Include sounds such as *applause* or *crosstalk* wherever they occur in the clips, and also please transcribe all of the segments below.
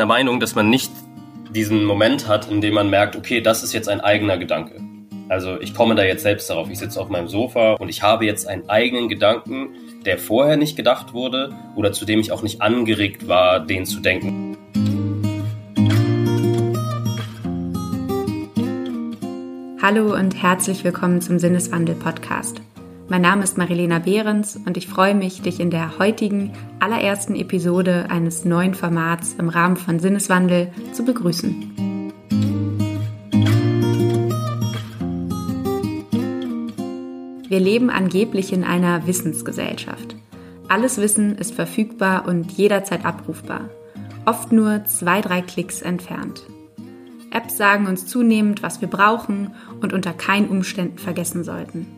der Meinung, dass man nicht diesen Moment hat, in dem man merkt, okay, das ist jetzt ein eigener Gedanke. Also ich komme da jetzt selbst darauf. Ich sitze auf meinem Sofa und ich habe jetzt einen eigenen Gedanken, der vorher nicht gedacht wurde oder zu dem ich auch nicht angeregt war, den zu denken. Hallo und herzlich willkommen zum Sinneswandel Podcast. Mein Name ist Marilena Behrens und ich freue mich, dich in der heutigen allerersten Episode eines neuen Formats im Rahmen von Sinneswandel zu begrüßen. Wir leben angeblich in einer Wissensgesellschaft. Alles Wissen ist verfügbar und jederzeit abrufbar. Oft nur zwei, drei Klicks entfernt. Apps sagen uns zunehmend, was wir brauchen und unter keinen Umständen vergessen sollten.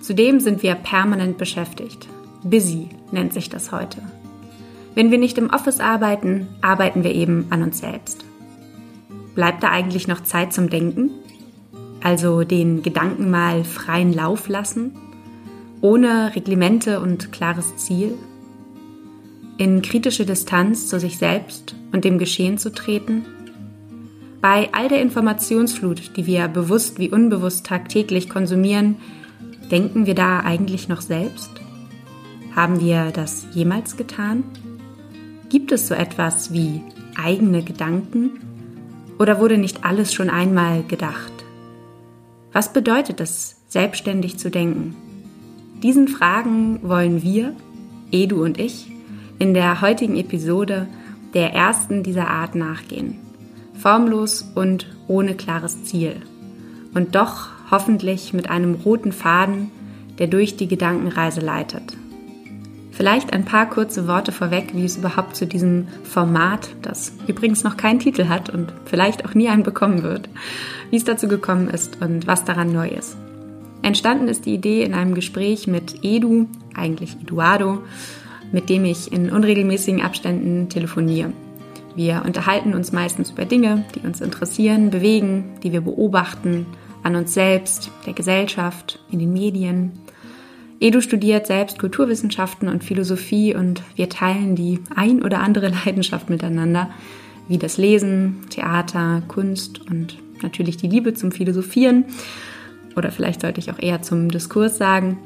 Zudem sind wir permanent beschäftigt. Busy nennt sich das heute. Wenn wir nicht im Office arbeiten, arbeiten wir eben an uns selbst. Bleibt da eigentlich noch Zeit zum Denken? Also den Gedanken mal freien Lauf lassen? Ohne Reglemente und klares Ziel? In kritische Distanz zu sich selbst und dem Geschehen zu treten? Bei all der Informationsflut, die wir bewusst wie unbewusst tagtäglich konsumieren, Denken wir da eigentlich noch selbst? Haben wir das jemals getan? Gibt es so etwas wie eigene Gedanken? Oder wurde nicht alles schon einmal gedacht? Was bedeutet es, selbstständig zu denken? Diesen Fragen wollen wir, Edu und ich, in der heutigen Episode der ersten dieser Art nachgehen. Formlos und ohne klares Ziel. Und doch hoffentlich mit einem roten Faden, der durch die Gedankenreise leitet. Vielleicht ein paar kurze Worte vorweg, wie es überhaupt zu diesem Format, das übrigens noch keinen Titel hat und vielleicht auch nie einen bekommen wird, wie es dazu gekommen ist und was daran neu ist. Entstanden ist die Idee in einem Gespräch mit Edu, eigentlich Eduardo, mit dem ich in unregelmäßigen Abständen telefoniere. Wir unterhalten uns meistens über Dinge, die uns interessieren, bewegen, die wir beobachten, an uns selbst, der Gesellschaft, in den Medien. Edu studiert selbst Kulturwissenschaften und Philosophie und wir teilen die ein oder andere *laughs* Leidenschaft miteinander, wie das Lesen, Theater, Kunst und natürlich die Liebe zum Philosophieren. Oder vielleicht sollte ich auch eher zum Diskurs sagen.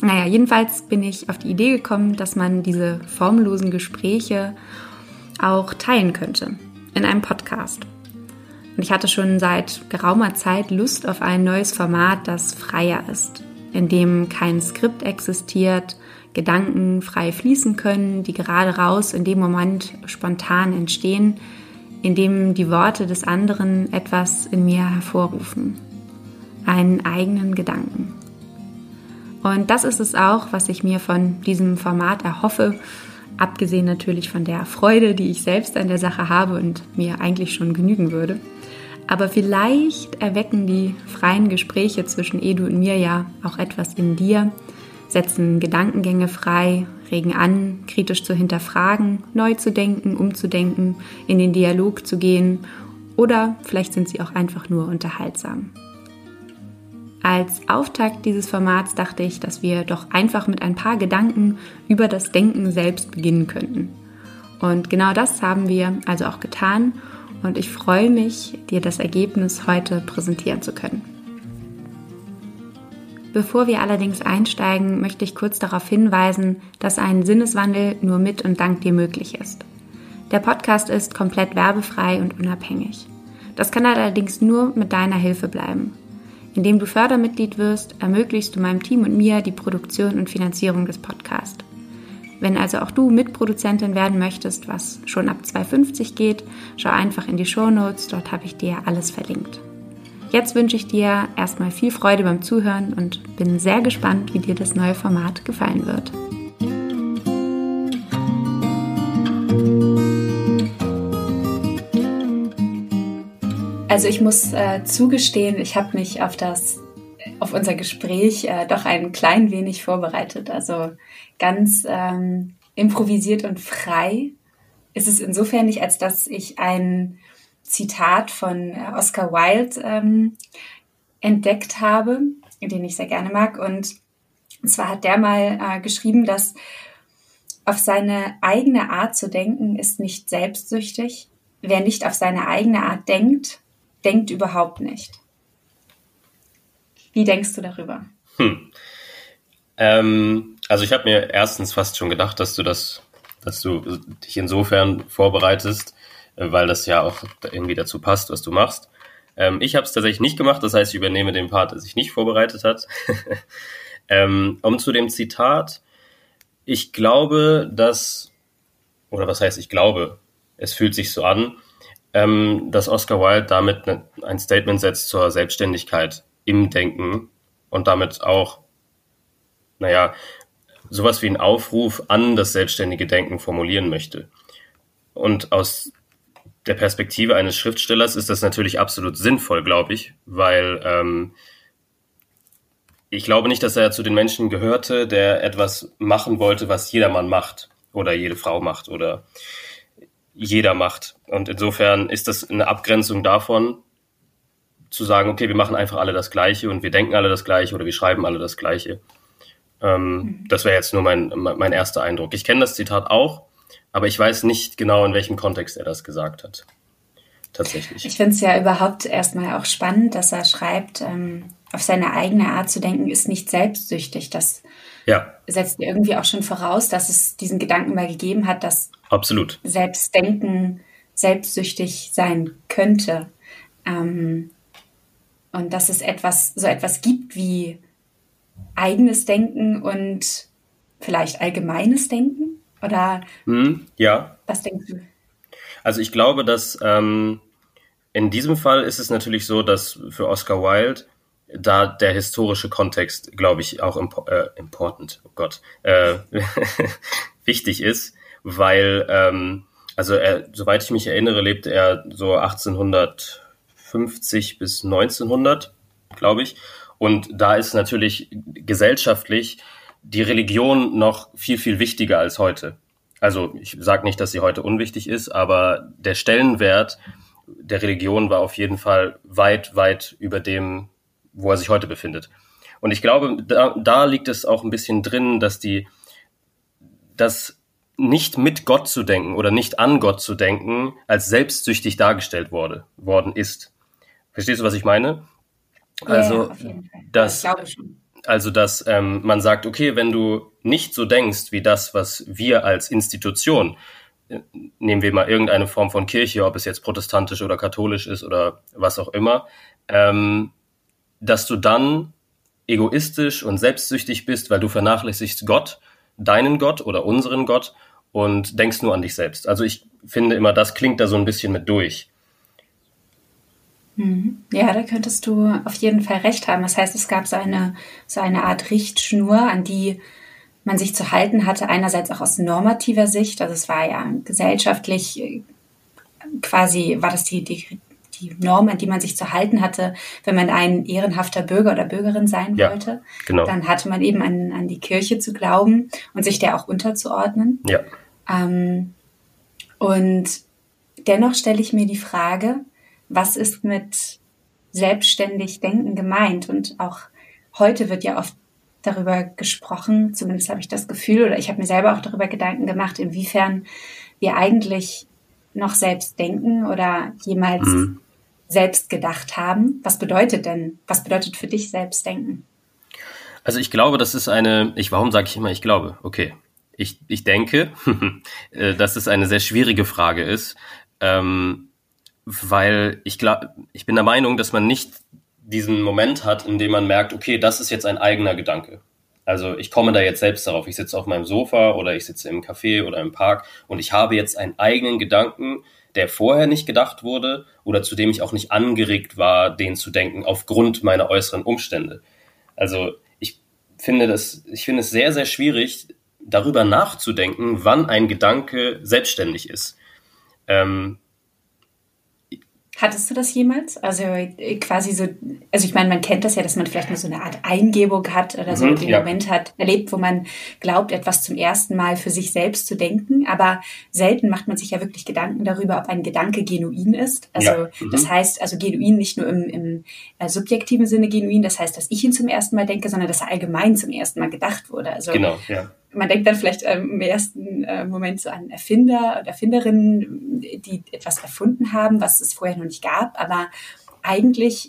Naja, jedenfalls bin ich auf die Idee gekommen, dass man diese formlosen Gespräche auch teilen könnte in einem Podcast. Und ich hatte schon seit geraumer Zeit Lust auf ein neues Format, das freier ist, in dem kein Skript existiert, Gedanken frei fließen können, die gerade raus in dem Moment spontan entstehen, in dem die Worte des anderen etwas in mir hervorrufen, einen eigenen Gedanken. Und das ist es auch, was ich mir von diesem Format erhoffe, abgesehen natürlich von der Freude, die ich selbst an der Sache habe und mir eigentlich schon genügen würde. Aber vielleicht erwecken die freien Gespräche zwischen Edu und mir ja auch etwas in dir, setzen Gedankengänge frei, regen an, kritisch zu hinterfragen, neu zu denken, umzudenken, in den Dialog zu gehen oder vielleicht sind sie auch einfach nur unterhaltsam. Als Auftakt dieses Formats dachte ich, dass wir doch einfach mit ein paar Gedanken über das Denken selbst beginnen könnten. Und genau das haben wir also auch getan und ich freue mich, dir das Ergebnis heute präsentieren zu können. Bevor wir allerdings einsteigen, möchte ich kurz darauf hinweisen, dass ein Sinneswandel nur mit und dank dir möglich ist. Der Podcast ist komplett werbefrei und unabhängig. Das kann allerdings nur mit deiner Hilfe bleiben. Indem du Fördermitglied wirst, ermöglichst du meinem Team und mir die Produktion und Finanzierung des Podcasts. Wenn also auch du Mitproduzentin werden möchtest, was schon ab 2,50 geht, schau einfach in die Show Notes, dort habe ich dir alles verlinkt. Jetzt wünsche ich dir erstmal viel Freude beim Zuhören und bin sehr gespannt, wie dir das neue Format gefallen wird. Also ich muss äh, zugestehen, ich habe mich auf das auf unser Gespräch äh, doch ein klein wenig vorbereitet. Also ganz ähm, improvisiert und frei ist es insofern nicht, als dass ich ein Zitat von äh, Oscar Wilde ähm, entdeckt habe, den ich sehr gerne mag. Und zwar hat der mal äh, geschrieben, dass auf seine eigene Art zu denken ist nicht selbstsüchtig, wer nicht auf seine eigene Art denkt, denkt überhaupt nicht. Wie denkst du darüber? Hm. Ähm, also ich habe mir erstens fast schon gedacht, dass du das, dass du dich insofern vorbereitest, äh, weil das ja auch irgendwie dazu passt, was du machst. Ähm, ich habe es tatsächlich nicht gemacht, das heißt, ich übernehme den Part, der sich nicht vorbereitet hat. *laughs* ähm, um zu dem Zitat, ich glaube, dass, oder was heißt ich glaube, es fühlt sich so an, ähm, dass Oscar Wilde damit ne, ein Statement setzt zur Selbstständigkeit im Denken und damit auch, naja, sowas wie ein Aufruf an das selbstständige Denken formulieren möchte. Und aus der Perspektive eines Schriftstellers ist das natürlich absolut sinnvoll, glaube ich, weil ähm, ich glaube nicht, dass er zu den Menschen gehörte, der etwas machen wollte, was jedermann macht oder jede Frau macht oder jeder macht. Und insofern ist das eine Abgrenzung davon, zu sagen, okay, wir machen einfach alle das Gleiche und wir denken alle das Gleiche oder wir schreiben alle das Gleiche. Ähm, mhm. Das wäre jetzt nur mein, mein erster Eindruck. Ich kenne das Zitat auch, aber ich weiß nicht genau, in welchem Kontext er das gesagt hat. Tatsächlich. Ich finde es ja überhaupt erstmal auch spannend, dass er schreibt, ähm, auf seine eigene Art zu denken ist nicht selbstsüchtig. Das ja. setzt irgendwie auch schon voraus, dass es diesen Gedanken mal gegeben hat, dass Absolut. Selbstdenken selbstsüchtig sein könnte. Ähm, und dass es etwas, so etwas gibt wie eigenes Denken und vielleicht allgemeines Denken? Oder hm, ja. was denkst du? Also ich glaube, dass ähm, in diesem Fall ist es natürlich so, dass für Oscar Wilde da der historische Kontext, glaube ich, auch imp äh, important, oh Gott, äh, *laughs* wichtig ist, weil, ähm, also er, soweit ich mich erinnere, lebte er so 1800 50 bis 1900, glaube ich. Und da ist natürlich gesellschaftlich die Religion noch viel, viel wichtiger als heute. Also ich sage nicht, dass sie heute unwichtig ist, aber der Stellenwert der Religion war auf jeden Fall weit, weit über dem, wo er sich heute befindet. Und ich glaube, da, da liegt es auch ein bisschen drin, dass die, dass nicht mit Gott zu denken oder nicht an Gott zu denken, als selbstsüchtig dargestellt wurde, worden ist. Verstehst du, was ich meine? Also, ja, dass, also, dass ähm, man sagt, okay, wenn du nicht so denkst wie das, was wir als Institution, äh, nehmen wir mal irgendeine Form von Kirche, ob es jetzt protestantisch oder katholisch ist oder was auch immer, ähm, dass du dann egoistisch und selbstsüchtig bist, weil du vernachlässigst Gott, deinen Gott oder unseren Gott und denkst nur an dich selbst. Also ich finde immer, das klingt da so ein bisschen mit durch. Mhm. Ja, da könntest du auf jeden Fall recht haben. Das heißt, es gab so eine, so eine Art Richtschnur, an die man sich zu halten hatte, einerseits auch aus normativer Sicht. Also es war ja gesellschaftlich äh, quasi, war das die, die, die Norm, an die man sich zu halten hatte, wenn man ein ehrenhafter Bürger oder Bürgerin sein ja, wollte. Genau. Dann hatte man eben an, an die Kirche zu glauben und sich der auch unterzuordnen. Ja. Ähm, und dennoch stelle ich mir die Frage, was ist mit selbstständig denken gemeint? Und auch heute wird ja oft darüber gesprochen, zumindest habe ich das Gefühl, oder ich habe mir selber auch darüber Gedanken gemacht, inwiefern wir eigentlich noch selbst denken oder jemals mhm. selbst gedacht haben. Was bedeutet denn, was bedeutet für dich selbst denken? Also ich glaube, das ist eine, ich, warum sage ich immer, ich glaube? Okay. Ich, ich denke, *laughs* äh, dass es eine sehr schwierige Frage ist. Ähm, weil ich glaube, ich bin der Meinung, dass man nicht diesen Moment hat, in dem man merkt, okay, das ist jetzt ein eigener Gedanke. Also ich komme da jetzt selbst darauf. Ich sitze auf meinem Sofa oder ich sitze im Café oder im Park und ich habe jetzt einen eigenen Gedanken, der vorher nicht gedacht wurde oder zu dem ich auch nicht angeregt war, den zu denken, aufgrund meiner äußeren Umstände. Also ich finde das, ich finde es sehr, sehr schwierig, darüber nachzudenken, wann ein Gedanke selbstständig ist. Ähm, Hattest du das jemals? Also äh, quasi so, also ich meine, man kennt das ja, dass man vielleicht mal so eine Art Eingebung hat oder so mhm, den ja. Moment hat, erlebt, wo man glaubt, etwas zum ersten Mal für sich selbst zu denken. Aber selten macht man sich ja wirklich Gedanken darüber, ob ein Gedanke genuin ist. Also ja. mhm. das heißt, also genuin nicht nur im, im äh, subjektiven Sinne genuin, das heißt, dass ich ihn zum ersten Mal denke, sondern dass er allgemein zum ersten Mal gedacht wurde. Also genau, ja man denkt dann vielleicht im ersten äh, Moment so an Erfinder und Erfinderinnen, die etwas erfunden haben, was es vorher noch nicht gab. Aber eigentlich,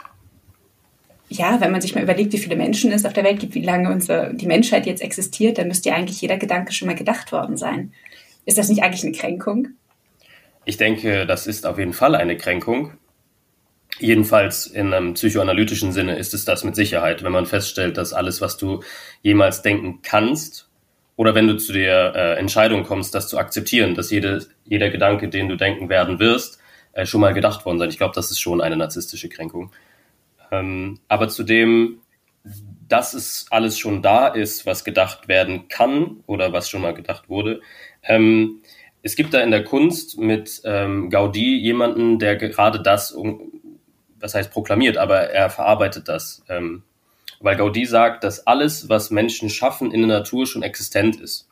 ja, wenn man sich mal überlegt, wie viele Menschen es auf der Welt gibt, wie lange unsere, die Menschheit jetzt existiert, dann müsste ja eigentlich jeder Gedanke schon mal gedacht worden sein. Ist das nicht eigentlich eine Kränkung? Ich denke, das ist auf jeden Fall eine Kränkung. Jedenfalls in einem psychoanalytischen Sinne ist es das mit Sicherheit, wenn man feststellt, dass alles, was du jemals denken kannst, oder wenn du zu der äh, Entscheidung kommst, das zu akzeptieren, dass jede, jeder Gedanke, den du denken werden wirst, äh, schon mal gedacht worden sein. Ich glaube, das ist schon eine narzisstische Kränkung. Ähm, aber zudem, dass es alles schon da ist, was gedacht werden kann oder was schon mal gedacht wurde. Ähm, es gibt da in der Kunst mit ähm, Gaudi jemanden, der gerade das, das heißt proklamiert, aber er verarbeitet das. Ähm, weil Gaudi sagt, dass alles, was Menschen schaffen, in der Natur schon existent ist.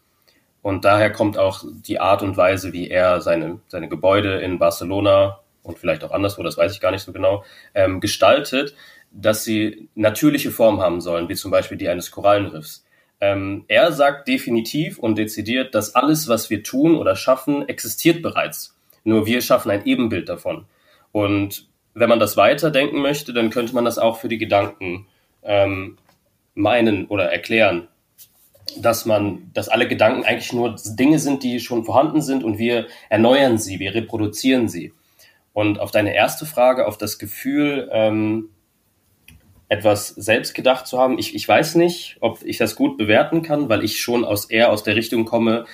Und daher kommt auch die Art und Weise, wie er seine, seine Gebäude in Barcelona und vielleicht auch anderswo, das weiß ich gar nicht so genau, ähm, gestaltet, dass sie natürliche Form haben sollen, wie zum Beispiel die eines Korallenriffs. Ähm, er sagt definitiv und dezidiert, dass alles, was wir tun oder schaffen, existiert bereits. Nur wir schaffen ein Ebenbild davon. Und wenn man das weiterdenken möchte, dann könnte man das auch für die Gedanken ähm, meinen oder erklären, dass man, dass alle Gedanken eigentlich nur Dinge sind, die schon vorhanden sind und wir erneuern sie, wir reproduzieren sie. Und auf deine erste Frage, auf das Gefühl, ähm, etwas selbst gedacht zu haben, ich, ich weiß nicht, ob ich das gut bewerten kann, weil ich schon aus eher aus der Richtung komme,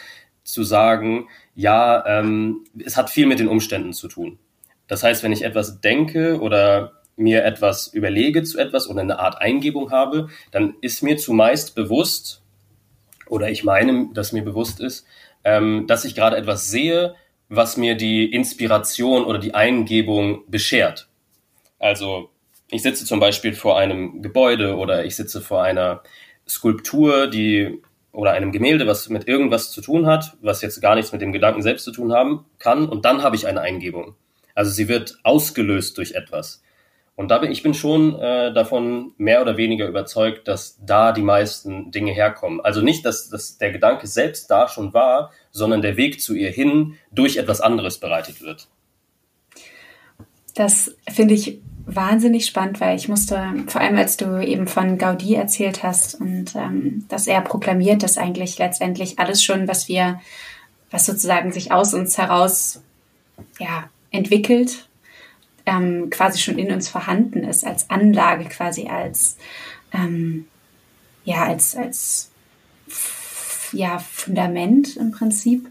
zu sagen, ja, ähm, es hat viel mit den Umständen zu tun. Das heißt, wenn ich etwas denke oder mir etwas überlege zu etwas oder eine Art Eingebung habe, dann ist mir zumeist bewusst, oder ich meine, dass mir bewusst ist, ähm, dass ich gerade etwas sehe, was mir die Inspiration oder die Eingebung beschert. Also ich sitze zum Beispiel vor einem Gebäude oder ich sitze vor einer Skulptur, die oder einem Gemälde, was mit irgendwas zu tun hat, was jetzt gar nichts mit dem Gedanken selbst zu tun haben kann, und dann habe ich eine Eingebung. Also sie wird ausgelöst durch etwas. Und da bin ich bin schon äh, davon mehr oder weniger überzeugt, dass da die meisten Dinge herkommen. Also nicht, dass, dass der Gedanke selbst da schon war, sondern der Weg zu ihr hin durch etwas anderes bereitet wird. Das finde ich wahnsinnig spannend, weil ich musste, vor allem als du eben von Gaudi erzählt hast und ähm, dass er proklamiert, dass eigentlich letztendlich alles schon, was wir, was sozusagen sich aus uns heraus ja, entwickelt, ähm, quasi schon in uns vorhanden ist, als Anlage quasi, als, ähm, ja, als, als ja, Fundament im Prinzip.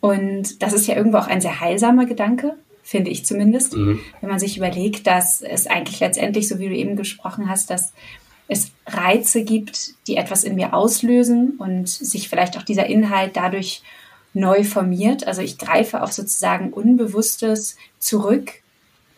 Und das ist ja irgendwo auch ein sehr heilsamer Gedanke, finde ich zumindest, mhm. wenn man sich überlegt, dass es eigentlich letztendlich, so wie du eben gesprochen hast, dass es Reize gibt, die etwas in mir auslösen und sich vielleicht auch dieser Inhalt dadurch neu formiert. Also ich greife auf sozusagen Unbewusstes zurück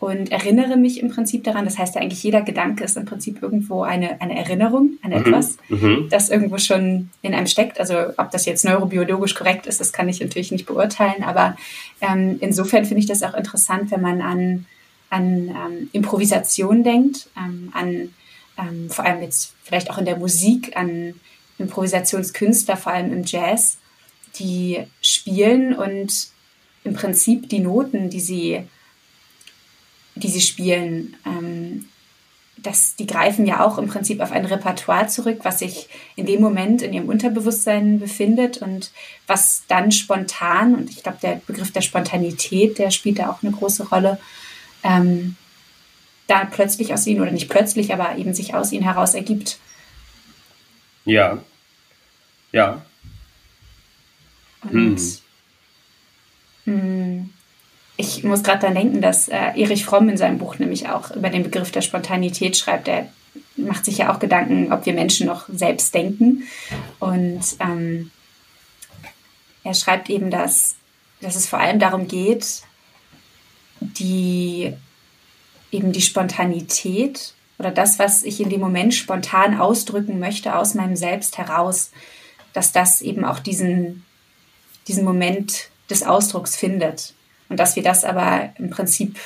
und erinnere mich im Prinzip daran. Das heißt ja eigentlich, jeder Gedanke ist im Prinzip irgendwo eine, eine Erinnerung an mhm. etwas, mhm. das irgendwo schon in einem steckt. Also ob das jetzt neurobiologisch korrekt ist, das kann ich natürlich nicht beurteilen. Aber ähm, insofern finde ich das auch interessant, wenn man an, an ähm, Improvisation denkt, ähm, an ähm, vor allem jetzt vielleicht auch in der Musik, an Improvisationskünstler, vor allem im Jazz, die spielen und im Prinzip die Noten, die sie die sie spielen, ähm, das, die greifen ja auch im Prinzip auf ein Repertoire zurück, was sich in dem Moment in ihrem Unterbewusstsein befindet und was dann spontan, und ich glaube, der Begriff der Spontanität, der spielt da auch eine große Rolle, ähm, da plötzlich aus ihnen, oder nicht plötzlich, aber eben sich aus ihnen heraus ergibt. Ja. Ja. Und hm. mh, hm, ich muss gerade daran denken, dass äh, Erich Fromm in seinem Buch nämlich auch über den Begriff der Spontanität schreibt. Er macht sich ja auch Gedanken, ob wir Menschen noch selbst denken. Und ähm, er schreibt eben, dass, dass es vor allem darum geht, die eben die Spontanität oder das, was ich in dem Moment spontan ausdrücken möchte aus meinem Selbst heraus, dass das eben auch diesen, diesen Moment des Ausdrucks findet. Und dass wir das aber im Prinzip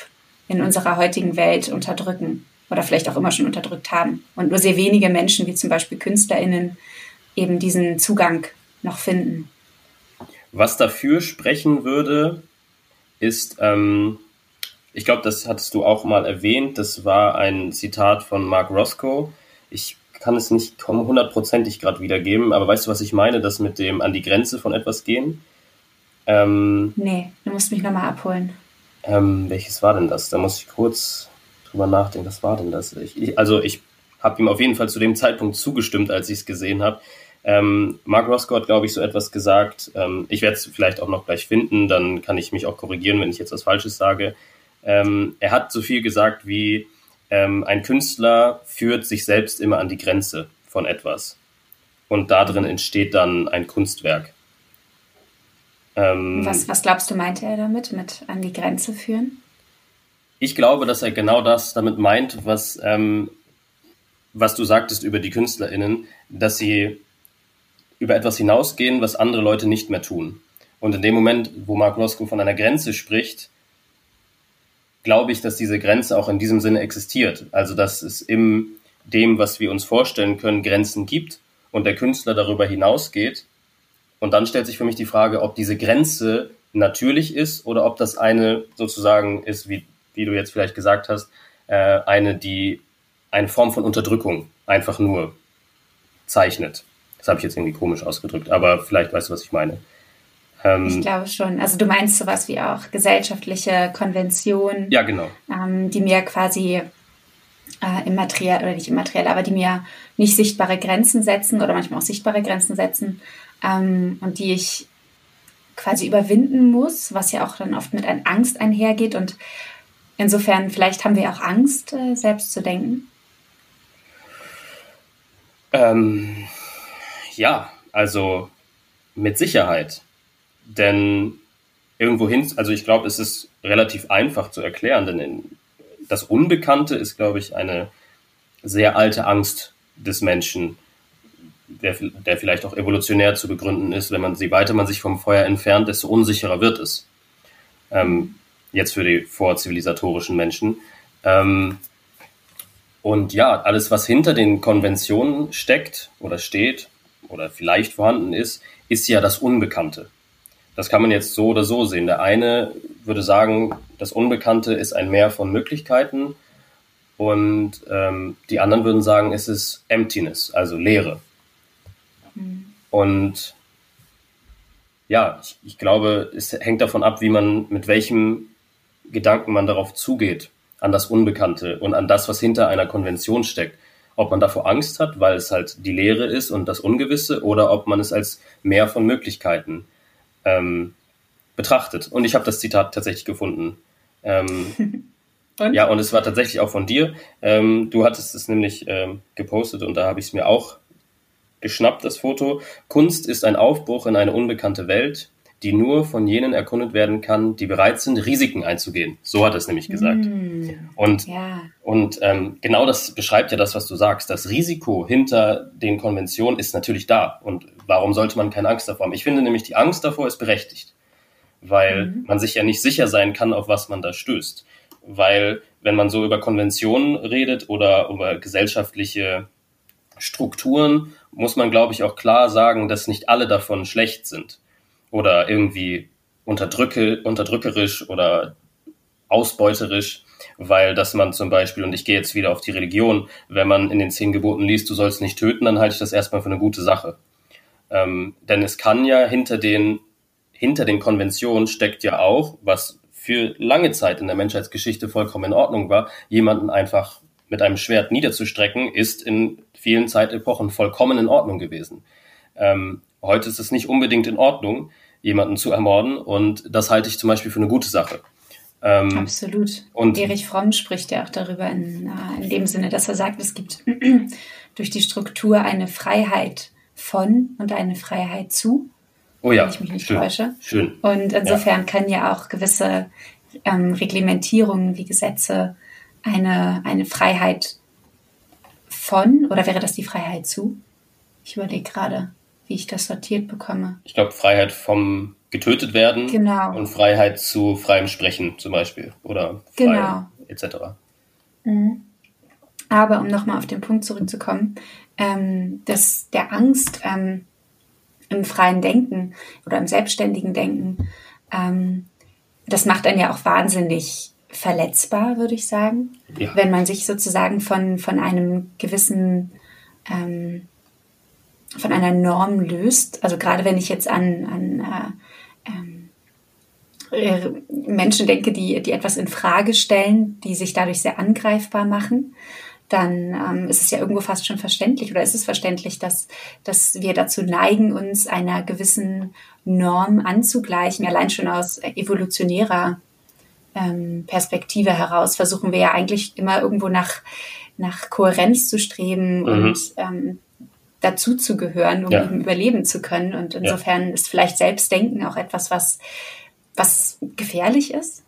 in unserer heutigen Welt unterdrücken oder vielleicht auch immer schon unterdrückt haben. Und nur sehr wenige Menschen, wie zum Beispiel KünstlerInnen, eben diesen Zugang noch finden? Was dafür sprechen würde, ist, ähm, ich glaube, das hattest du auch mal erwähnt, das war ein Zitat von Mark Roscoe. Ich kann es nicht hundertprozentig gerade wiedergeben, aber weißt du, was ich meine, das mit dem an die Grenze von etwas gehen? Ähm, nee, du musst mich nochmal abholen. Ähm, welches war denn das? Da muss ich kurz drüber nachdenken. Was war denn das? Ich, ich, also ich habe ihm auf jeden Fall zu dem Zeitpunkt zugestimmt, als ich es gesehen habe. Ähm, Mark Roscoe hat, glaube ich, so etwas gesagt. Ähm, ich werde es vielleicht auch noch gleich finden, dann kann ich mich auch korrigieren, wenn ich jetzt was Falsches sage. Ähm, er hat so viel gesagt wie, ähm, ein Künstler führt sich selbst immer an die Grenze von etwas. Und darin entsteht dann ein Kunstwerk. Ähm, was, was glaubst du, meinte er damit, mit an die Grenze führen? Ich glaube, dass er genau das damit meint, was, ähm, was du sagtest über die KünstlerInnen, dass sie über etwas hinausgehen, was andere Leute nicht mehr tun. Und in dem Moment, wo Mark Roscoe von einer Grenze spricht, glaube ich, dass diese Grenze auch in diesem Sinne existiert. Also, dass es in dem, was wir uns vorstellen können, Grenzen gibt und der Künstler darüber hinausgeht. Und dann stellt sich für mich die Frage, ob diese Grenze natürlich ist oder ob das eine sozusagen ist, wie, wie du jetzt vielleicht gesagt hast, äh, eine, die eine Form von Unterdrückung einfach nur zeichnet. Das habe ich jetzt irgendwie komisch ausgedrückt, aber vielleicht weißt du, was ich meine. Ähm, ich glaube schon. Also du meinst sowas wie auch gesellschaftliche Konventionen. Ja, genau. Ähm, die mir quasi äh, immateriell, oder nicht immateriell, aber die mir nicht sichtbare Grenzen setzen oder manchmal auch sichtbare Grenzen setzen ähm, und die ich quasi überwinden muss, was ja auch dann oft mit einer Angst einhergeht. Und insofern, vielleicht haben wir auch Angst, äh, selbst zu denken. Ähm, ja, also mit Sicherheit. Denn irgendwohin, also ich glaube, es ist relativ einfach zu erklären, denn in, das Unbekannte ist, glaube ich, eine sehr alte Angst des Menschen, der, der vielleicht auch evolutionär zu begründen ist. Wenn man, je weiter man sich vom Feuer entfernt, desto unsicherer wird es. Ähm, jetzt für die vorzivilisatorischen Menschen. Ähm, und ja, alles, was hinter den Konventionen steckt oder steht oder vielleicht vorhanden ist, ist ja das Unbekannte. Das kann man jetzt so oder so sehen. Der eine würde sagen, das Unbekannte ist ein Meer von Möglichkeiten und ähm, die anderen würden sagen, es ist Emptiness, also Leere. Mhm. Und ja, ich, ich glaube, es hängt davon ab, wie man, mit welchem Gedanken man darauf zugeht, an das Unbekannte und an das, was hinter einer Konvention steckt. Ob man davor Angst hat, weil es halt die Leere ist und das Ungewisse, oder ob man es als Meer von Möglichkeiten ähm, betrachtet. Und ich habe das Zitat tatsächlich gefunden. Ähm, *laughs* und? Ja, und es war tatsächlich auch von dir. Ähm, du hattest es nämlich ähm, gepostet und da habe ich es mir auch geschnappt, das Foto. Kunst ist ein Aufbruch in eine unbekannte Welt, die nur von jenen erkundet werden kann, die bereit sind, Risiken einzugehen. So hat er es nämlich gesagt. Mm, und ja. und ähm, genau das beschreibt ja das, was du sagst. Das Risiko hinter den Konventionen ist natürlich da. Und warum sollte man keine Angst davor haben? Ich finde nämlich, die Angst davor ist berechtigt, weil mhm. man sich ja nicht sicher sein kann, auf was man da stößt. Weil wenn man so über Konventionen redet oder über gesellschaftliche Strukturen, muss man, glaube ich, auch klar sagen, dass nicht alle davon schlecht sind oder irgendwie unterdrücke, unterdrückerisch oder ausbeuterisch, weil dass man zum Beispiel, und ich gehe jetzt wieder auf die Religion, wenn man in den zehn Geboten liest, du sollst nicht töten, dann halte ich das erstmal für eine gute Sache. Ähm, denn es kann ja hinter den, hinter den Konventionen steckt ja auch, was für lange Zeit in der Menschheitsgeschichte vollkommen in Ordnung war, jemanden einfach mit einem Schwert niederzustrecken, ist in vielen Zeitepochen vollkommen in Ordnung gewesen. Ähm, heute ist es nicht unbedingt in Ordnung, jemanden zu ermorden und das halte ich zum Beispiel für eine gute Sache. Ähm, Absolut. Und Erich Fromm spricht ja auch darüber in, äh, in dem Sinne, dass er sagt, es gibt *clears throat* durch die Struktur eine Freiheit von und eine Freiheit zu. Oh ja, wenn ich mich nicht schön, täusche. Schön. Und insofern ja. können ja auch gewisse ähm, Reglementierungen wie Gesetze eine, eine Freiheit von, oder wäre das die Freiheit zu? Ich überlege gerade, wie ich das sortiert bekomme. Ich glaube, Freiheit vom getötet werden genau. und Freiheit zu freiem Sprechen zum Beispiel oder frei genau. etc. Mhm. Aber um nochmal auf den Punkt zurückzukommen, ähm, dass der Angst ähm, im freien Denken oder im selbstständigen Denken, ähm, das macht einen ja auch wahnsinnig verletzbar, würde ich sagen, ja. wenn man sich sozusagen von, von einem gewissen, ähm, von einer Norm löst. Also gerade wenn ich jetzt an, an äh, ähm, äh, Menschen denke, die, die etwas in Frage stellen, die sich dadurch sehr angreifbar machen, dann ähm, ist es ja irgendwo fast schon verständlich oder ist es verständlich, dass, dass wir dazu neigen, uns einer gewissen Norm anzugleichen, allein schon aus evolutionärer ähm, Perspektive heraus versuchen wir ja eigentlich immer irgendwo nach, nach Kohärenz zu streben mhm. und ähm, dazu zu gehören, um ja. eben überleben zu können. Und insofern ja. ist vielleicht Selbstdenken auch etwas, was, was gefährlich ist.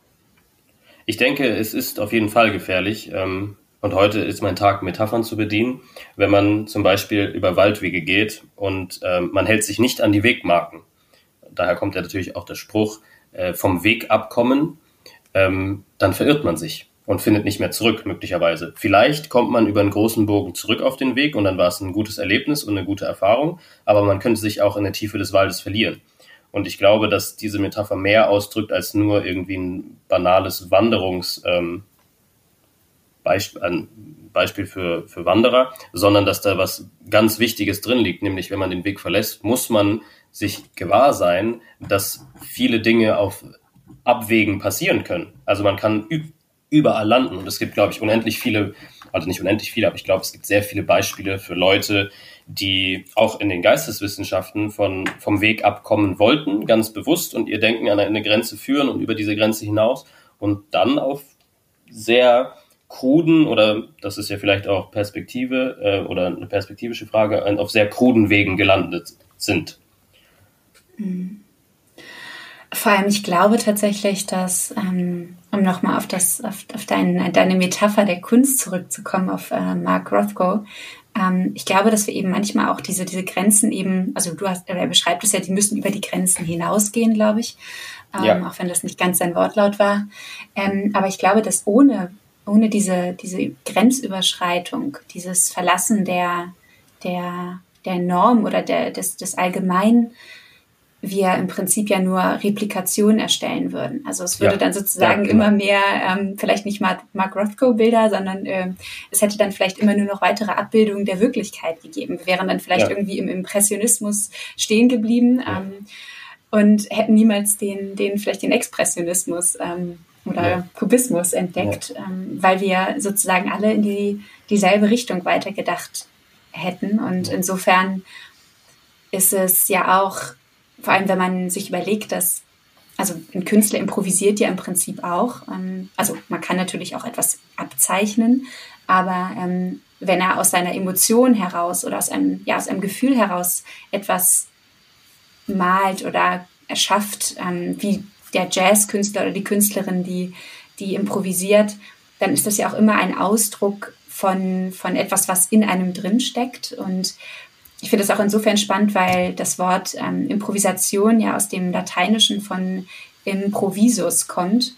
Ich denke, es ist auf jeden Fall gefährlich. Ähm, und heute ist mein Tag, Metaphern zu bedienen. Wenn man zum Beispiel über Waldwege geht und ähm, man hält sich nicht an die Wegmarken. Daher kommt ja natürlich auch der Spruch, äh, vom Weg abkommen ähm, dann verirrt man sich und findet nicht mehr zurück, möglicherweise. Vielleicht kommt man über einen großen Bogen zurück auf den Weg und dann war es ein gutes Erlebnis und eine gute Erfahrung, aber man könnte sich auch in der Tiefe des Waldes verlieren. Und ich glaube, dass diese Metapher mehr ausdrückt als nur irgendwie ein banales Wanderungs, ähm, Beispiel, für, für Wanderer, sondern dass da was ganz Wichtiges drin liegt, nämlich wenn man den Weg verlässt, muss man sich gewahr sein, dass viele Dinge auf Abwägen passieren können. Also man kann überall landen und es gibt, glaube ich, unendlich viele, also nicht unendlich viele, aber ich glaube, es gibt sehr viele Beispiele für Leute, die auch in den Geisteswissenschaften von, vom Weg abkommen wollten, ganz bewusst und ihr Denken an eine Grenze führen und über diese Grenze hinaus und dann auf sehr kruden oder das ist ja vielleicht auch Perspektive äh, oder eine perspektivische Frage, auf sehr kruden Wegen gelandet sind. Mhm. Vor allem, ich glaube tatsächlich, dass, ähm, um nochmal auf, das, auf, auf dein, deine Metapher der Kunst zurückzukommen, auf äh, Mark Rothko, ähm, ich glaube, dass wir eben manchmal auch diese, diese Grenzen eben, also du hast, er beschreibt es ja, die müssen über die Grenzen hinausgehen, glaube ich, ähm, ja. auch wenn das nicht ganz sein Wortlaut war. Ähm, aber ich glaube, dass ohne, ohne diese, diese Grenzüberschreitung, dieses Verlassen der, der, der Norm oder der, des, des allgemeinen wir im Prinzip ja nur Replikationen erstellen würden. Also es würde ja, dann sozusagen ja, genau. immer mehr, ähm, vielleicht nicht Mark, Mark Rothko-Bilder, sondern äh, es hätte dann vielleicht immer nur noch weitere Abbildungen der Wirklichkeit gegeben. Wir wären dann vielleicht ja. irgendwie im Impressionismus stehen geblieben ähm, und hätten niemals den, den vielleicht den Expressionismus ähm, oder Kubismus entdeckt, ähm, weil wir sozusagen alle in die dieselbe Richtung weitergedacht hätten. Und insofern ist es ja auch vor allem wenn man sich überlegt, dass also ein Künstler improvisiert ja im Prinzip auch. Ähm, also man kann natürlich auch etwas abzeichnen, aber ähm, wenn er aus seiner Emotion heraus oder aus einem, ja, aus einem Gefühl heraus etwas malt oder erschafft, ähm, wie der Jazzkünstler oder die Künstlerin, die, die improvisiert, dann ist das ja auch immer ein Ausdruck von, von etwas, was in einem drin steckt. Und ich finde es auch insofern spannend, weil das Wort ähm, Improvisation ja aus dem Lateinischen von improvisus kommt.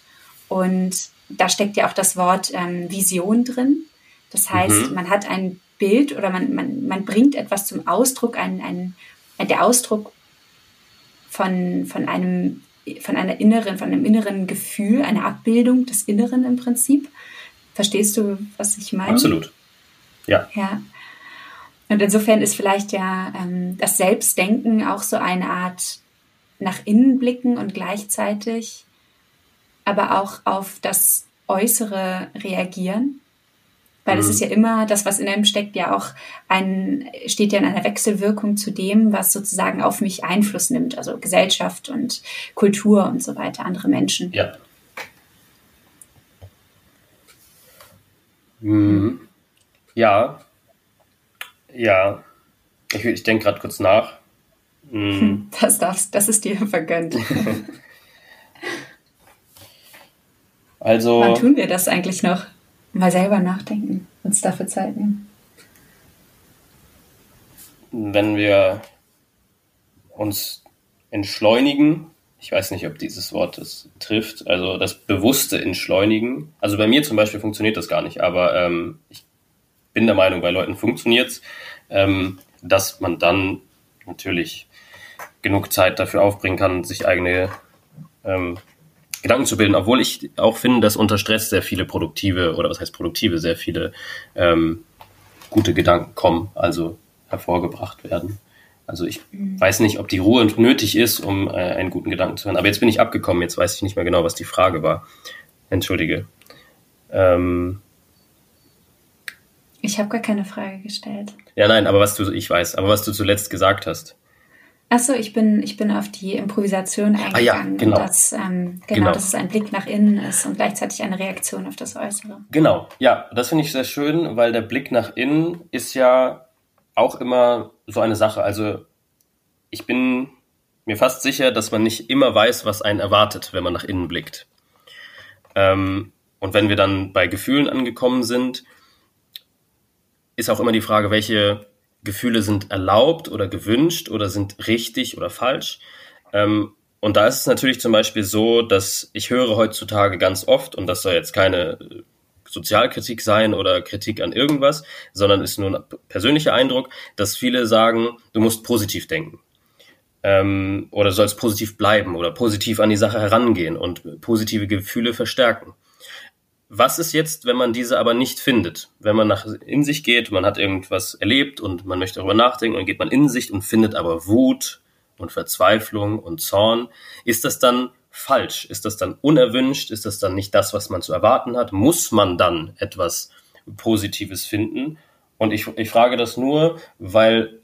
Und da steckt ja auch das Wort ähm, Vision drin. Das heißt, mhm. man hat ein Bild oder man, man, man bringt etwas zum Ausdruck, ein, ein, ein, der Ausdruck von, von einem von einer inneren, von einem inneren Gefühl, einer Abbildung des Inneren im Prinzip. Verstehst du, was ich meine? Absolut. Ja. Ja. Und insofern ist vielleicht ja ähm, das Selbstdenken auch so eine Art nach innen blicken und gleichzeitig aber auch auf das Äußere reagieren. Weil mhm. es ist ja immer, das, was in einem steckt, ja auch ein, steht ja in einer Wechselwirkung zu dem, was sozusagen auf mich Einfluss nimmt, also Gesellschaft und Kultur und so weiter, andere Menschen. Ja. Mhm. Ja, ja, ich, ich denke gerade kurz nach. Hm. *laughs* Das darfst, das ist dir vergönnt. *laughs* also. Wann tun wir das eigentlich noch? Mal selber nachdenken, uns dafür Zeit nehmen. Wenn wir uns entschleunigen, ich weiß nicht, ob dieses Wort es trifft, also das bewusste Entschleunigen. Also bei mir zum Beispiel funktioniert das gar nicht, aber ähm, ich bin der Meinung, bei Leuten funktioniert es, ähm, dass man dann natürlich genug Zeit dafür aufbringen kann, sich eigene ähm, Gedanken zu bilden, obwohl ich auch finde, dass unter Stress sehr viele produktive, oder was heißt produktive, sehr viele ähm, gute Gedanken kommen, also hervorgebracht werden. Also ich mhm. weiß nicht, ob die Ruhe nötig ist, um äh, einen guten Gedanken zu hören. Aber jetzt bin ich abgekommen, jetzt weiß ich nicht mehr genau, was die Frage war. Entschuldige. Ähm, ich habe gar keine Frage gestellt. Ja, nein, aber was du, ich weiß, aber was du zuletzt gesagt hast. Achso, ich bin, ich bin auf die Improvisation eingegangen. Ah, ja, genau. Dass, ähm, genau, genau, dass es ein Blick nach innen ist und gleichzeitig eine Reaktion auf das Äußere. Genau, ja, das finde ich sehr schön, weil der Blick nach innen ist ja auch immer so eine Sache. Also ich bin mir fast sicher, dass man nicht immer weiß, was einen erwartet, wenn man nach innen blickt. Ähm, und wenn wir dann bei Gefühlen angekommen sind, ist auch immer die Frage, welche Gefühle sind erlaubt oder gewünscht oder sind richtig oder falsch. Ähm, und da ist es natürlich zum Beispiel so, dass ich höre heutzutage ganz oft, und das soll jetzt keine Sozialkritik sein oder Kritik an irgendwas, sondern ist nur ein persönlicher Eindruck, dass viele sagen, du musst positiv denken. Ähm, oder sollst positiv bleiben oder positiv an die Sache herangehen und positive Gefühle verstärken. Was ist jetzt, wenn man diese aber nicht findet? Wenn man nach in sich geht, man hat irgendwas erlebt und man möchte darüber nachdenken und geht man in sich und findet aber Wut und Verzweiflung und Zorn, ist das dann falsch? Ist das dann unerwünscht? Ist das dann nicht das, was man zu erwarten hat? Muss man dann etwas Positives finden? Und ich, ich frage das nur, weil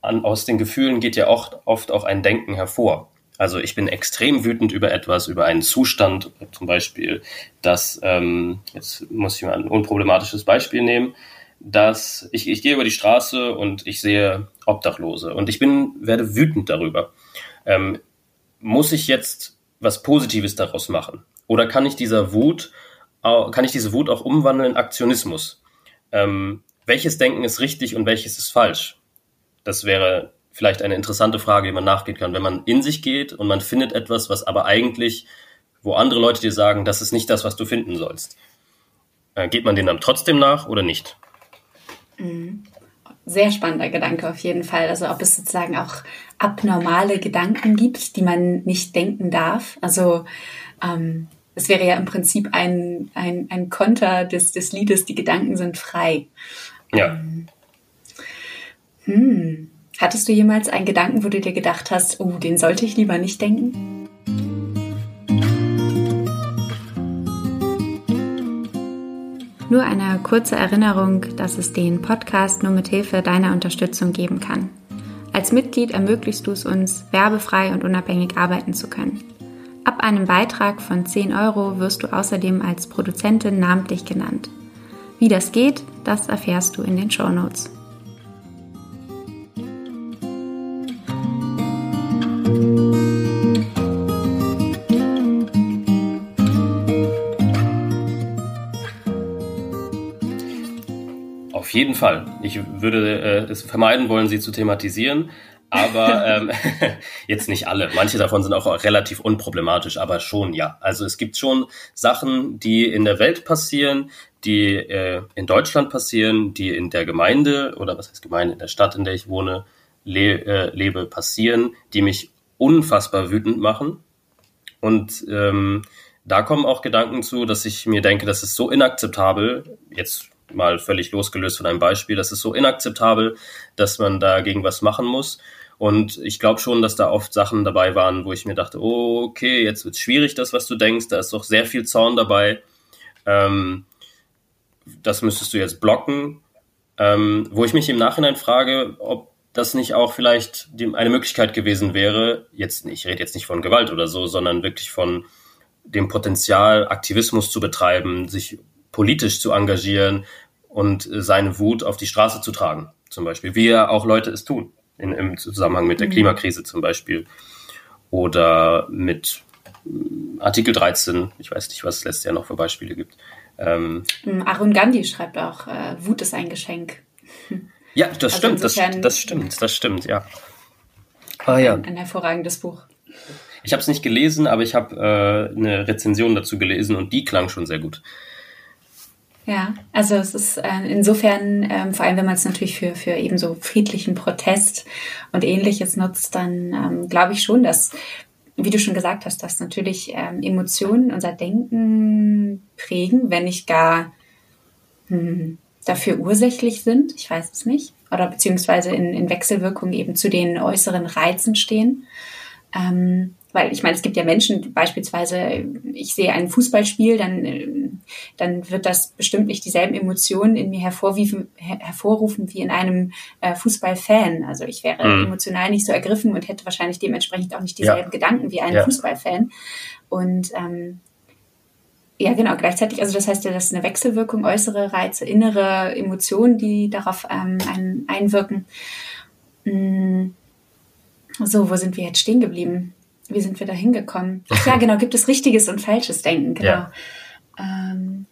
an, aus den Gefühlen geht ja oft, oft auch ein Denken hervor. Also ich bin extrem wütend über etwas, über einen Zustand, zum Beispiel, dass, ähm, jetzt muss ich mal ein unproblematisches Beispiel nehmen, dass ich, ich gehe über die Straße und ich sehe Obdachlose und ich bin, werde wütend darüber. Ähm, muss ich jetzt was Positives daraus machen? Oder kann ich dieser Wut, kann ich diese Wut auch umwandeln in Aktionismus? Ähm, welches Denken ist richtig und welches ist falsch? Das wäre vielleicht eine interessante Frage, die man nachgehen kann. Wenn man in sich geht und man findet etwas, was aber eigentlich, wo andere Leute dir sagen, das ist nicht das, was du finden sollst, äh, geht man dem dann trotzdem nach oder nicht? Mhm. Sehr spannender Gedanke auf jeden Fall. Also ob es sozusagen auch abnormale Gedanken gibt, die man nicht denken darf. Also ähm, es wäre ja im Prinzip ein, ein, ein Konter des, des Liedes, die Gedanken sind frei. Ja. Ähm, hm. Hattest du jemals einen Gedanken, wo du dir gedacht hast, oh, den sollte ich lieber nicht denken? Nur eine kurze Erinnerung, dass es den Podcast nur mit Hilfe deiner Unterstützung geben kann. Als Mitglied ermöglichst du es uns, werbefrei und unabhängig arbeiten zu können. Ab einem Beitrag von 10 Euro wirst du außerdem als Produzentin namentlich genannt. Wie das geht, das erfährst du in den Show Notes. Auf jeden Fall. Ich würde äh, es vermeiden wollen, sie zu thematisieren, aber *laughs* ähm, *laughs* jetzt nicht alle. Manche davon sind auch relativ unproblematisch, aber schon ja. Also es gibt schon Sachen, die in der Welt passieren, die äh, in Deutschland passieren, die in der Gemeinde oder was heißt Gemeinde, in der Stadt, in der ich wohne, le äh, lebe, passieren, die mich unfassbar wütend machen. Und ähm, da kommen auch Gedanken zu, dass ich mir denke, das ist so inakzeptabel, jetzt mal völlig losgelöst von einem Beispiel, das ist so inakzeptabel, dass man dagegen was machen muss. Und ich glaube schon, dass da oft Sachen dabei waren, wo ich mir dachte, okay, jetzt wird es schwierig, das, was du denkst, da ist doch sehr viel Zorn dabei. Ähm, das müsstest du jetzt blocken. Ähm, wo ich mich im Nachhinein frage, ob das nicht auch vielleicht die, eine Möglichkeit gewesen wäre, jetzt, ich rede jetzt nicht von Gewalt oder so, sondern wirklich von dem Potenzial, Aktivismus zu betreiben, sich politisch zu engagieren und seine Wut auf die Straße zu tragen, zum Beispiel, wie ja auch Leute es tun, in, im Zusammenhang mit der mhm. Klimakrise zum Beispiel oder mit mm, Artikel 13, ich weiß nicht, was es letztes Jahr noch für Beispiele gibt. Ähm, Arun Gandhi schreibt auch, äh, Wut ist ein Geschenk. Ja, das also stimmt, das, das stimmt, das stimmt, ja. Ah, ja. Ein, ein hervorragendes Buch. Ich habe es nicht gelesen, aber ich habe äh, eine Rezension dazu gelesen und die klang schon sehr gut. Ja, also es ist äh, insofern, ähm, vor allem wenn man es natürlich für, für eben so friedlichen Protest und ähnliches nutzt, dann ähm, glaube ich schon, dass, wie du schon gesagt hast, dass natürlich ähm, Emotionen unser Denken prägen, wenn nicht gar hm, dafür ursächlich sind, ich weiß es nicht, oder beziehungsweise in, in Wechselwirkung eben zu den äußeren Reizen stehen. Ähm, weil ich meine, es gibt ja Menschen, beispielsweise, ich sehe ein Fußballspiel, dann, dann wird das bestimmt nicht dieselben Emotionen in mir hervorrufen, hervorrufen wie in einem äh, Fußballfan. Also ich wäre mhm. emotional nicht so ergriffen und hätte wahrscheinlich dementsprechend auch nicht dieselben ja. Gedanken wie ein ja. Fußballfan. Und ähm, ja, genau, gleichzeitig, also das heißt ja, das ist eine Wechselwirkung, äußere Reize, innere Emotionen, die darauf ähm, ein, einwirken. Mm. So, wo sind wir jetzt stehen geblieben? Wie sind wir da hingekommen? *laughs* Ja, genau, gibt es richtiges und falsches Denken, genau. Ja. Ähm,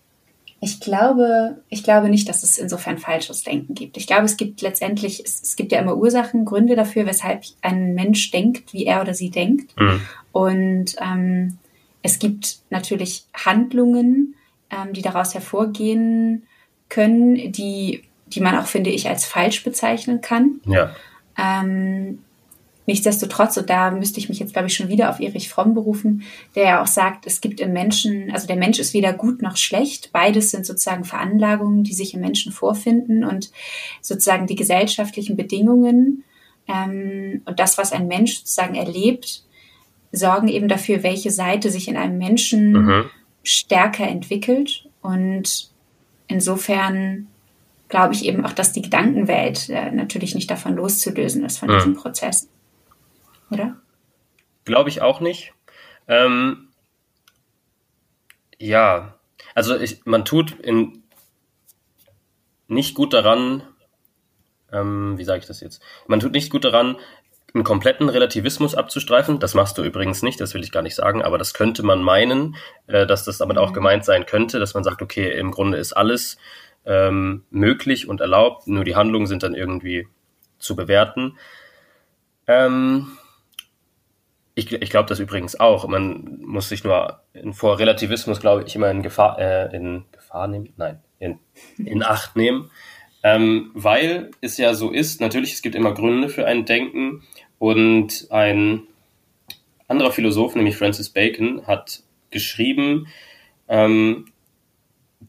ich glaube, ich glaube nicht, dass es insofern falsches Denken gibt. Ich glaube, es gibt letztendlich, es, es gibt ja immer Ursachen, Gründe dafür, weshalb ein Mensch denkt, wie er oder sie denkt. Mhm. Und ähm, es gibt natürlich Handlungen, ähm, die daraus hervorgehen können, die, die man auch, finde ich, als falsch bezeichnen kann. Ja. Ähm, nichtsdestotrotz, und da müsste ich mich jetzt, glaube ich, schon wieder auf Erich Fromm berufen, der ja auch sagt, es gibt im Menschen, also der Mensch ist weder gut noch schlecht. Beides sind sozusagen Veranlagungen, die sich im Menschen vorfinden und sozusagen die gesellschaftlichen Bedingungen ähm, und das, was ein Mensch sozusagen erlebt, sorgen eben dafür, welche Seite sich in einem Menschen mhm. stärker entwickelt. Und insofern glaube ich eben auch, dass die Gedankenwelt äh, natürlich nicht davon loszulösen ist, von mhm. diesem Prozess. Oder? Glaube ich auch nicht. Ähm, ja, also ich, man tut in, nicht gut daran, ähm, wie sage ich das jetzt? Man tut nicht gut daran, einen kompletten Relativismus abzustreifen. Das machst du übrigens nicht, das will ich gar nicht sagen, aber das könnte man meinen, äh, dass das damit auch mhm. gemeint sein könnte, dass man sagt, okay, im Grunde ist alles ähm, möglich und erlaubt, nur die Handlungen sind dann irgendwie zu bewerten. Ähm, ich, ich glaube das übrigens auch. Man muss sich nur in, vor Relativismus, glaube ich, immer in Gefahr, äh, in Gefahr nehmen, nein, in, in Acht nehmen. Ähm, weil es ja so ist, natürlich, es gibt immer Gründe für ein Denken. Und ein anderer Philosoph, nämlich Francis Bacon, hat geschrieben, ähm,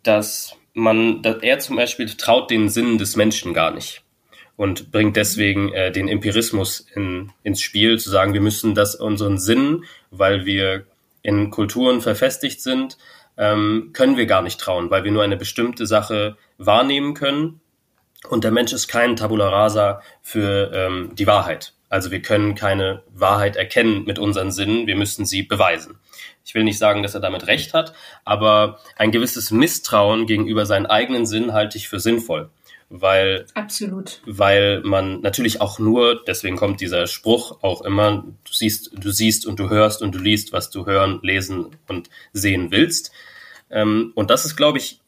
dass man, dass er zum Beispiel traut den Sinn des Menschen gar nicht und bringt deswegen äh, den Empirismus in, ins Spiel, zu sagen, wir müssen das unseren Sinn, weil wir in Kulturen verfestigt sind, ähm, können wir gar nicht trauen, weil wir nur eine bestimmte Sache wahrnehmen können und der Mensch ist kein Tabula rasa für ähm, die Wahrheit. Also wir können keine Wahrheit erkennen mit unseren Sinnen, wir müssen sie beweisen. Ich will nicht sagen, dass er damit recht hat, aber ein gewisses Misstrauen gegenüber seinen eigenen Sinn halte ich für sinnvoll. Weil, Absolut. weil man natürlich auch nur, deswegen kommt dieser Spruch auch immer, du siehst, du siehst und du hörst und du liest, was du hören, lesen und sehen willst. Ähm, und das ist, glaube ich,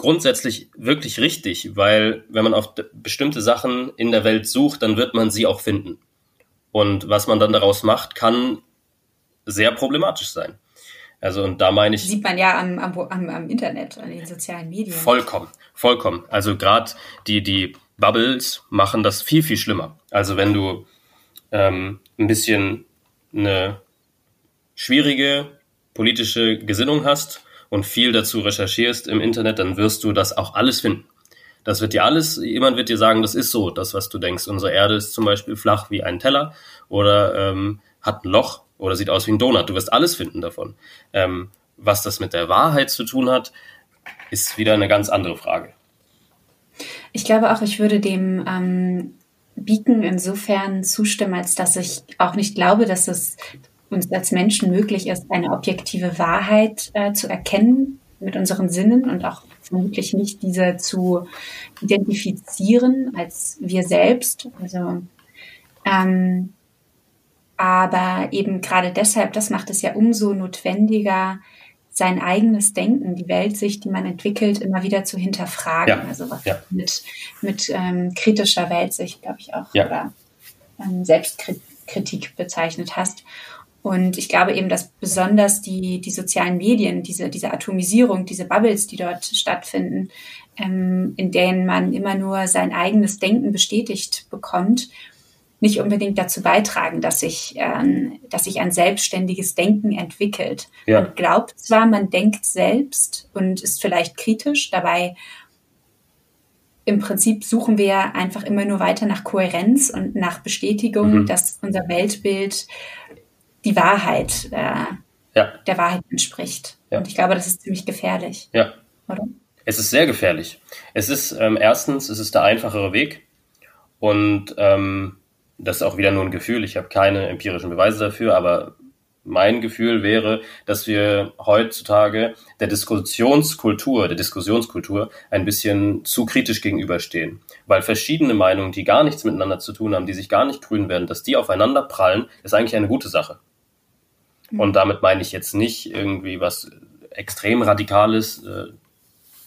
grundsätzlich wirklich richtig, weil wenn man auf bestimmte Sachen in der Welt sucht, dann wird man sie auch finden. Und was man dann daraus macht, kann sehr problematisch sein. Also und da meine ich. Sieht man ja am, am, am, Internet, an den sozialen Medien. Vollkommen, vollkommen. Also gerade die, die Bubbles machen das viel, viel schlimmer. Also wenn du ähm, ein bisschen eine schwierige politische Gesinnung hast und viel dazu recherchierst im Internet, dann wirst du das auch alles finden. Das wird dir alles, jemand wird dir sagen, das ist so, das, was du denkst. Unsere Erde ist zum Beispiel flach wie ein Teller oder ähm, hat ein Loch oder sieht aus wie ein Donut. Du wirst alles finden davon. Ähm, was das mit der Wahrheit zu tun hat, ist wieder eine ganz andere Frage. Ich glaube auch, ich würde dem ähm, Beacon insofern zustimmen, als dass ich auch nicht glaube, dass es uns als Menschen möglich ist, eine objektive Wahrheit äh, zu erkennen mit unseren Sinnen und auch vermutlich nicht diese zu identifizieren als wir selbst. Also ähm, aber eben gerade deshalb, das macht es ja umso notwendiger, sein eigenes Denken, die Weltsicht, die man entwickelt, immer wieder zu hinterfragen. Ja, also was ja. mit, mit ähm, kritischer Weltsicht, glaube ich, auch, ja. oder ähm, Selbstkritik bezeichnet hast. Und ich glaube eben, dass besonders die, die sozialen Medien, diese, diese Atomisierung, diese Bubbles, die dort stattfinden, ähm, in denen man immer nur sein eigenes Denken bestätigt bekommt, nicht unbedingt dazu beitragen, dass sich, ähm, dass sich ein selbstständiges Denken entwickelt. Ja. Man glaubt zwar, man denkt selbst und ist vielleicht kritisch, dabei im Prinzip suchen wir einfach immer nur weiter nach Kohärenz und nach Bestätigung, mhm. dass unser Weltbild die Wahrheit, äh, ja. der Wahrheit entspricht. Ja. Und ich glaube, das ist ziemlich gefährlich. Ja. Oder? Es ist sehr gefährlich. Es ist ähm, erstens, es ist der einfachere Weg und ähm, das ist auch wieder nur ein Gefühl, ich habe keine empirischen Beweise dafür, aber mein Gefühl wäre, dass wir heutzutage der Diskussionskultur, der Diskussionskultur ein bisschen zu kritisch gegenüberstehen. Weil verschiedene Meinungen, die gar nichts miteinander zu tun haben, die sich gar nicht grün werden, dass die aufeinander prallen, ist eigentlich eine gute Sache. Mhm. Und damit meine ich jetzt nicht irgendwie was extrem Radikales, äh,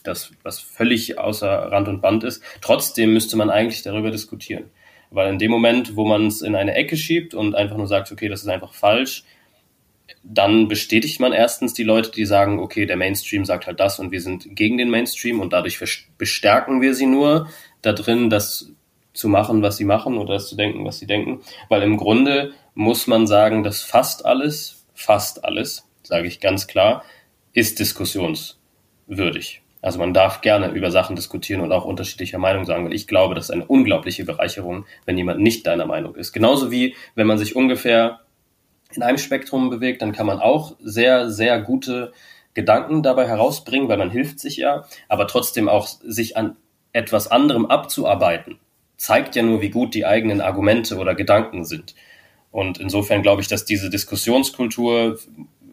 das was völlig außer Rand und Band ist. Trotzdem müsste man eigentlich darüber diskutieren. Weil in dem Moment, wo man es in eine Ecke schiebt und einfach nur sagt, okay, das ist einfach falsch, dann bestätigt man erstens die Leute, die sagen, okay, der Mainstream sagt halt das und wir sind gegen den Mainstream und dadurch bestärken wir sie nur da drin, das zu machen, was sie machen oder das zu denken, was sie denken. Weil im Grunde muss man sagen, dass fast alles, fast alles, sage ich ganz klar, ist diskussionswürdig. Also man darf gerne über Sachen diskutieren und auch unterschiedlicher Meinung sagen, weil ich glaube, das ist eine unglaubliche Bereicherung, wenn jemand nicht deiner Meinung ist. Genauso wie wenn man sich ungefähr in einem Spektrum bewegt, dann kann man auch sehr, sehr gute Gedanken dabei herausbringen, weil man hilft sich ja, aber trotzdem auch sich an etwas anderem abzuarbeiten, zeigt ja nur, wie gut die eigenen Argumente oder Gedanken sind. Und insofern glaube ich, dass diese Diskussionskultur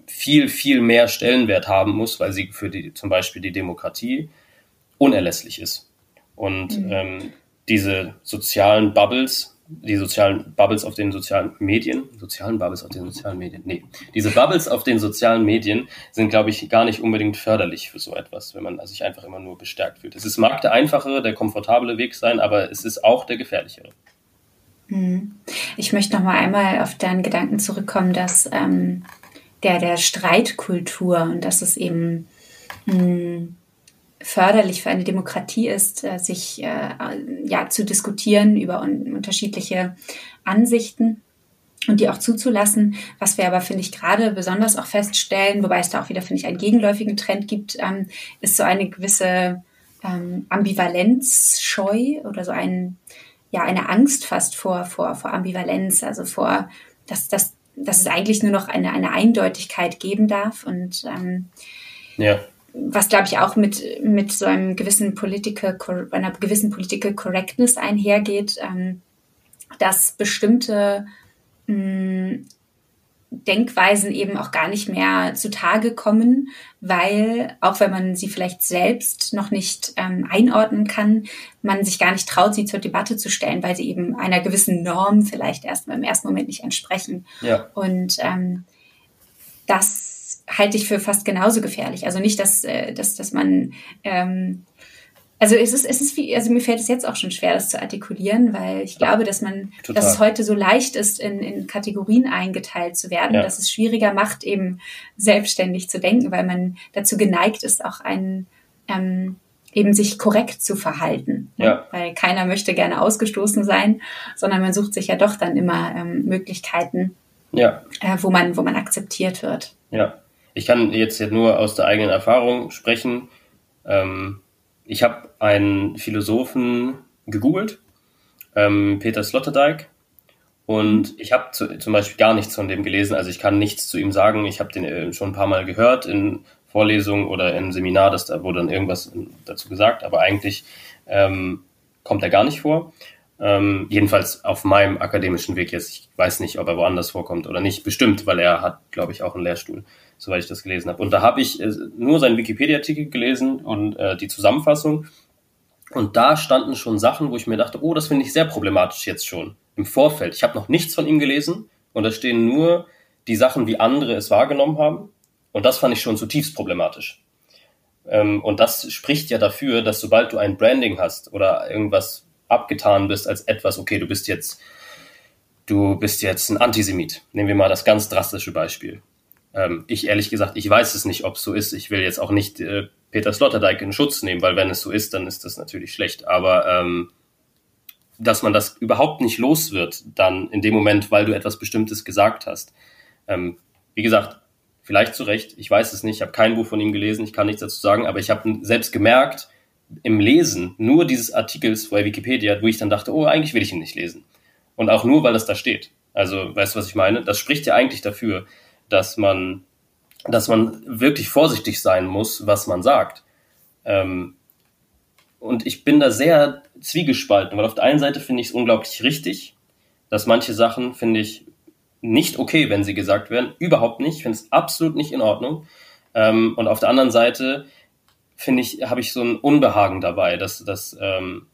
viel, viel mehr Stellenwert haben muss, weil sie für die, zum Beispiel die Demokratie unerlässlich ist. Und mhm. ähm, diese sozialen Bubbles, die sozialen Bubbles auf den sozialen Medien, sozialen Bubbles auf den sozialen Medien, nee, diese Bubbles auf den sozialen Medien sind, glaube ich, gar nicht unbedingt förderlich für so etwas, wenn man sich einfach immer nur bestärkt fühlt. Es ist, mag der einfachere, der komfortable Weg sein, aber es ist auch der gefährlichere. Mhm. Ich möchte noch mal einmal auf deinen Gedanken zurückkommen, dass ähm, der, der Streitkultur und dass es eben mh, hm, förderlich für eine Demokratie ist, äh, sich äh, ja zu diskutieren über un unterschiedliche Ansichten und die auch zuzulassen. Was wir aber, finde ich, gerade besonders auch feststellen, wobei es da auch wieder, finde ich, einen gegenläufigen Trend gibt, ähm, ist so eine gewisse ähm, Ambivalenzscheu oder so ein, ja, eine Angst fast vor, vor, vor Ambivalenz, also vor, dass, dass dass es eigentlich nur noch eine, eine Eindeutigkeit geben darf und ähm, ja. was glaube ich auch mit, mit so einem gewissen Political, einer gewissen Political Correctness einhergeht, ähm, dass bestimmte mh, mm, Denkweisen eben auch gar nicht mehr zutage kommen, weil auch wenn man sie vielleicht selbst noch nicht ähm, einordnen kann, man sich gar nicht traut, sie zur Debatte zu stellen, weil sie eben einer gewissen Norm vielleicht erst im ersten Moment nicht entsprechen. Ja. Und ähm, das halte ich für fast genauso gefährlich. Also nicht, dass, äh, dass, dass man ähm, also es ist, es ist wie, also mir fällt es jetzt auch schon schwer, das zu artikulieren, weil ich glaube, dass man, Total. dass es heute so leicht ist, in, in Kategorien eingeteilt zu werden, ja. dass es schwieriger macht, eben selbstständig zu denken, weil man dazu geneigt ist, auch ein, ähm, eben sich korrekt zu verhalten. Ne? Ja. Weil keiner möchte gerne ausgestoßen sein, sondern man sucht sich ja doch dann immer ähm, Möglichkeiten, ja. äh, wo man, wo man akzeptiert wird. Ja. Ich kann jetzt nur aus der eigenen Erfahrung sprechen. Ähm, ich habe einen Philosophen gegoogelt, ähm, Peter Sloterdijk, und ich habe zum Beispiel gar nichts von dem gelesen. Also ich kann nichts zu ihm sagen. Ich habe den äh, schon ein paar Mal gehört in Vorlesungen oder im Seminar, dass da wurde dann irgendwas dazu gesagt, aber eigentlich ähm, kommt er gar nicht vor. Ähm, jedenfalls auf meinem akademischen Weg jetzt. Ich weiß nicht, ob er woanders vorkommt oder nicht. Bestimmt, weil er hat, glaube ich, auch einen Lehrstuhl soweit ich das gelesen habe. Und da habe ich äh, nur seinen Wikipedia-Artikel gelesen und äh, die Zusammenfassung. Und da standen schon Sachen, wo ich mir dachte, oh, das finde ich sehr problematisch jetzt schon im Vorfeld. Ich habe noch nichts von ihm gelesen und da stehen nur die Sachen, wie andere es wahrgenommen haben. Und das fand ich schon zutiefst problematisch. Ähm, und das spricht ja dafür, dass sobald du ein Branding hast oder irgendwas abgetan bist als etwas, okay, du bist jetzt du bist jetzt ein Antisemit. Nehmen wir mal das ganz drastische Beispiel. Ähm, ich ehrlich gesagt, ich weiß es nicht, ob es so ist. Ich will jetzt auch nicht äh, Peter Sloterdijk in Schutz nehmen, weil wenn es so ist, dann ist das natürlich schlecht. Aber ähm, dass man das überhaupt nicht los wird, dann in dem Moment, weil du etwas Bestimmtes gesagt hast. Ähm, wie gesagt, vielleicht zu Recht, ich weiß es nicht, ich habe kein Buch von ihm gelesen, ich kann nichts dazu sagen, aber ich habe selbst gemerkt, im Lesen nur dieses Artikels bei Wikipedia, wo ich dann dachte, oh, eigentlich will ich ihn nicht lesen. Und auch nur, weil das da steht. Also, weißt du, was ich meine? Das spricht ja eigentlich dafür, dass man, dass man wirklich vorsichtig sein muss, was man sagt. Ähm, und ich bin da sehr zwiegespalten, weil auf der einen Seite finde ich es unglaublich richtig, dass manche Sachen, finde ich, nicht okay, wenn sie gesagt werden. Überhaupt nicht. Ich finde es absolut nicht in Ordnung. Ähm, und auf der anderen Seite finde ich, habe ich so ein Unbehagen dabei, dass, dass, ähm,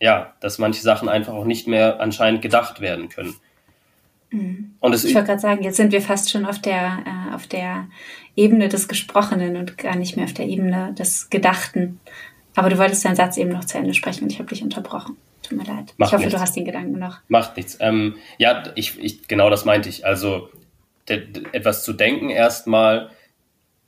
ja, dass manche Sachen einfach auch nicht mehr anscheinend gedacht werden können. Mhm. Und ich wollte gerade sagen, jetzt sind wir fast schon auf der, äh, auf der Ebene des Gesprochenen und gar nicht mehr auf der Ebene des Gedachten. Aber du wolltest deinen Satz eben noch zu Ende sprechen und ich habe dich unterbrochen. Tut mir leid. Macht ich hoffe, nichts. du hast den Gedanken noch. Macht nichts. Ähm, ja, ich, ich, genau das meinte ich. Also etwas zu denken erstmal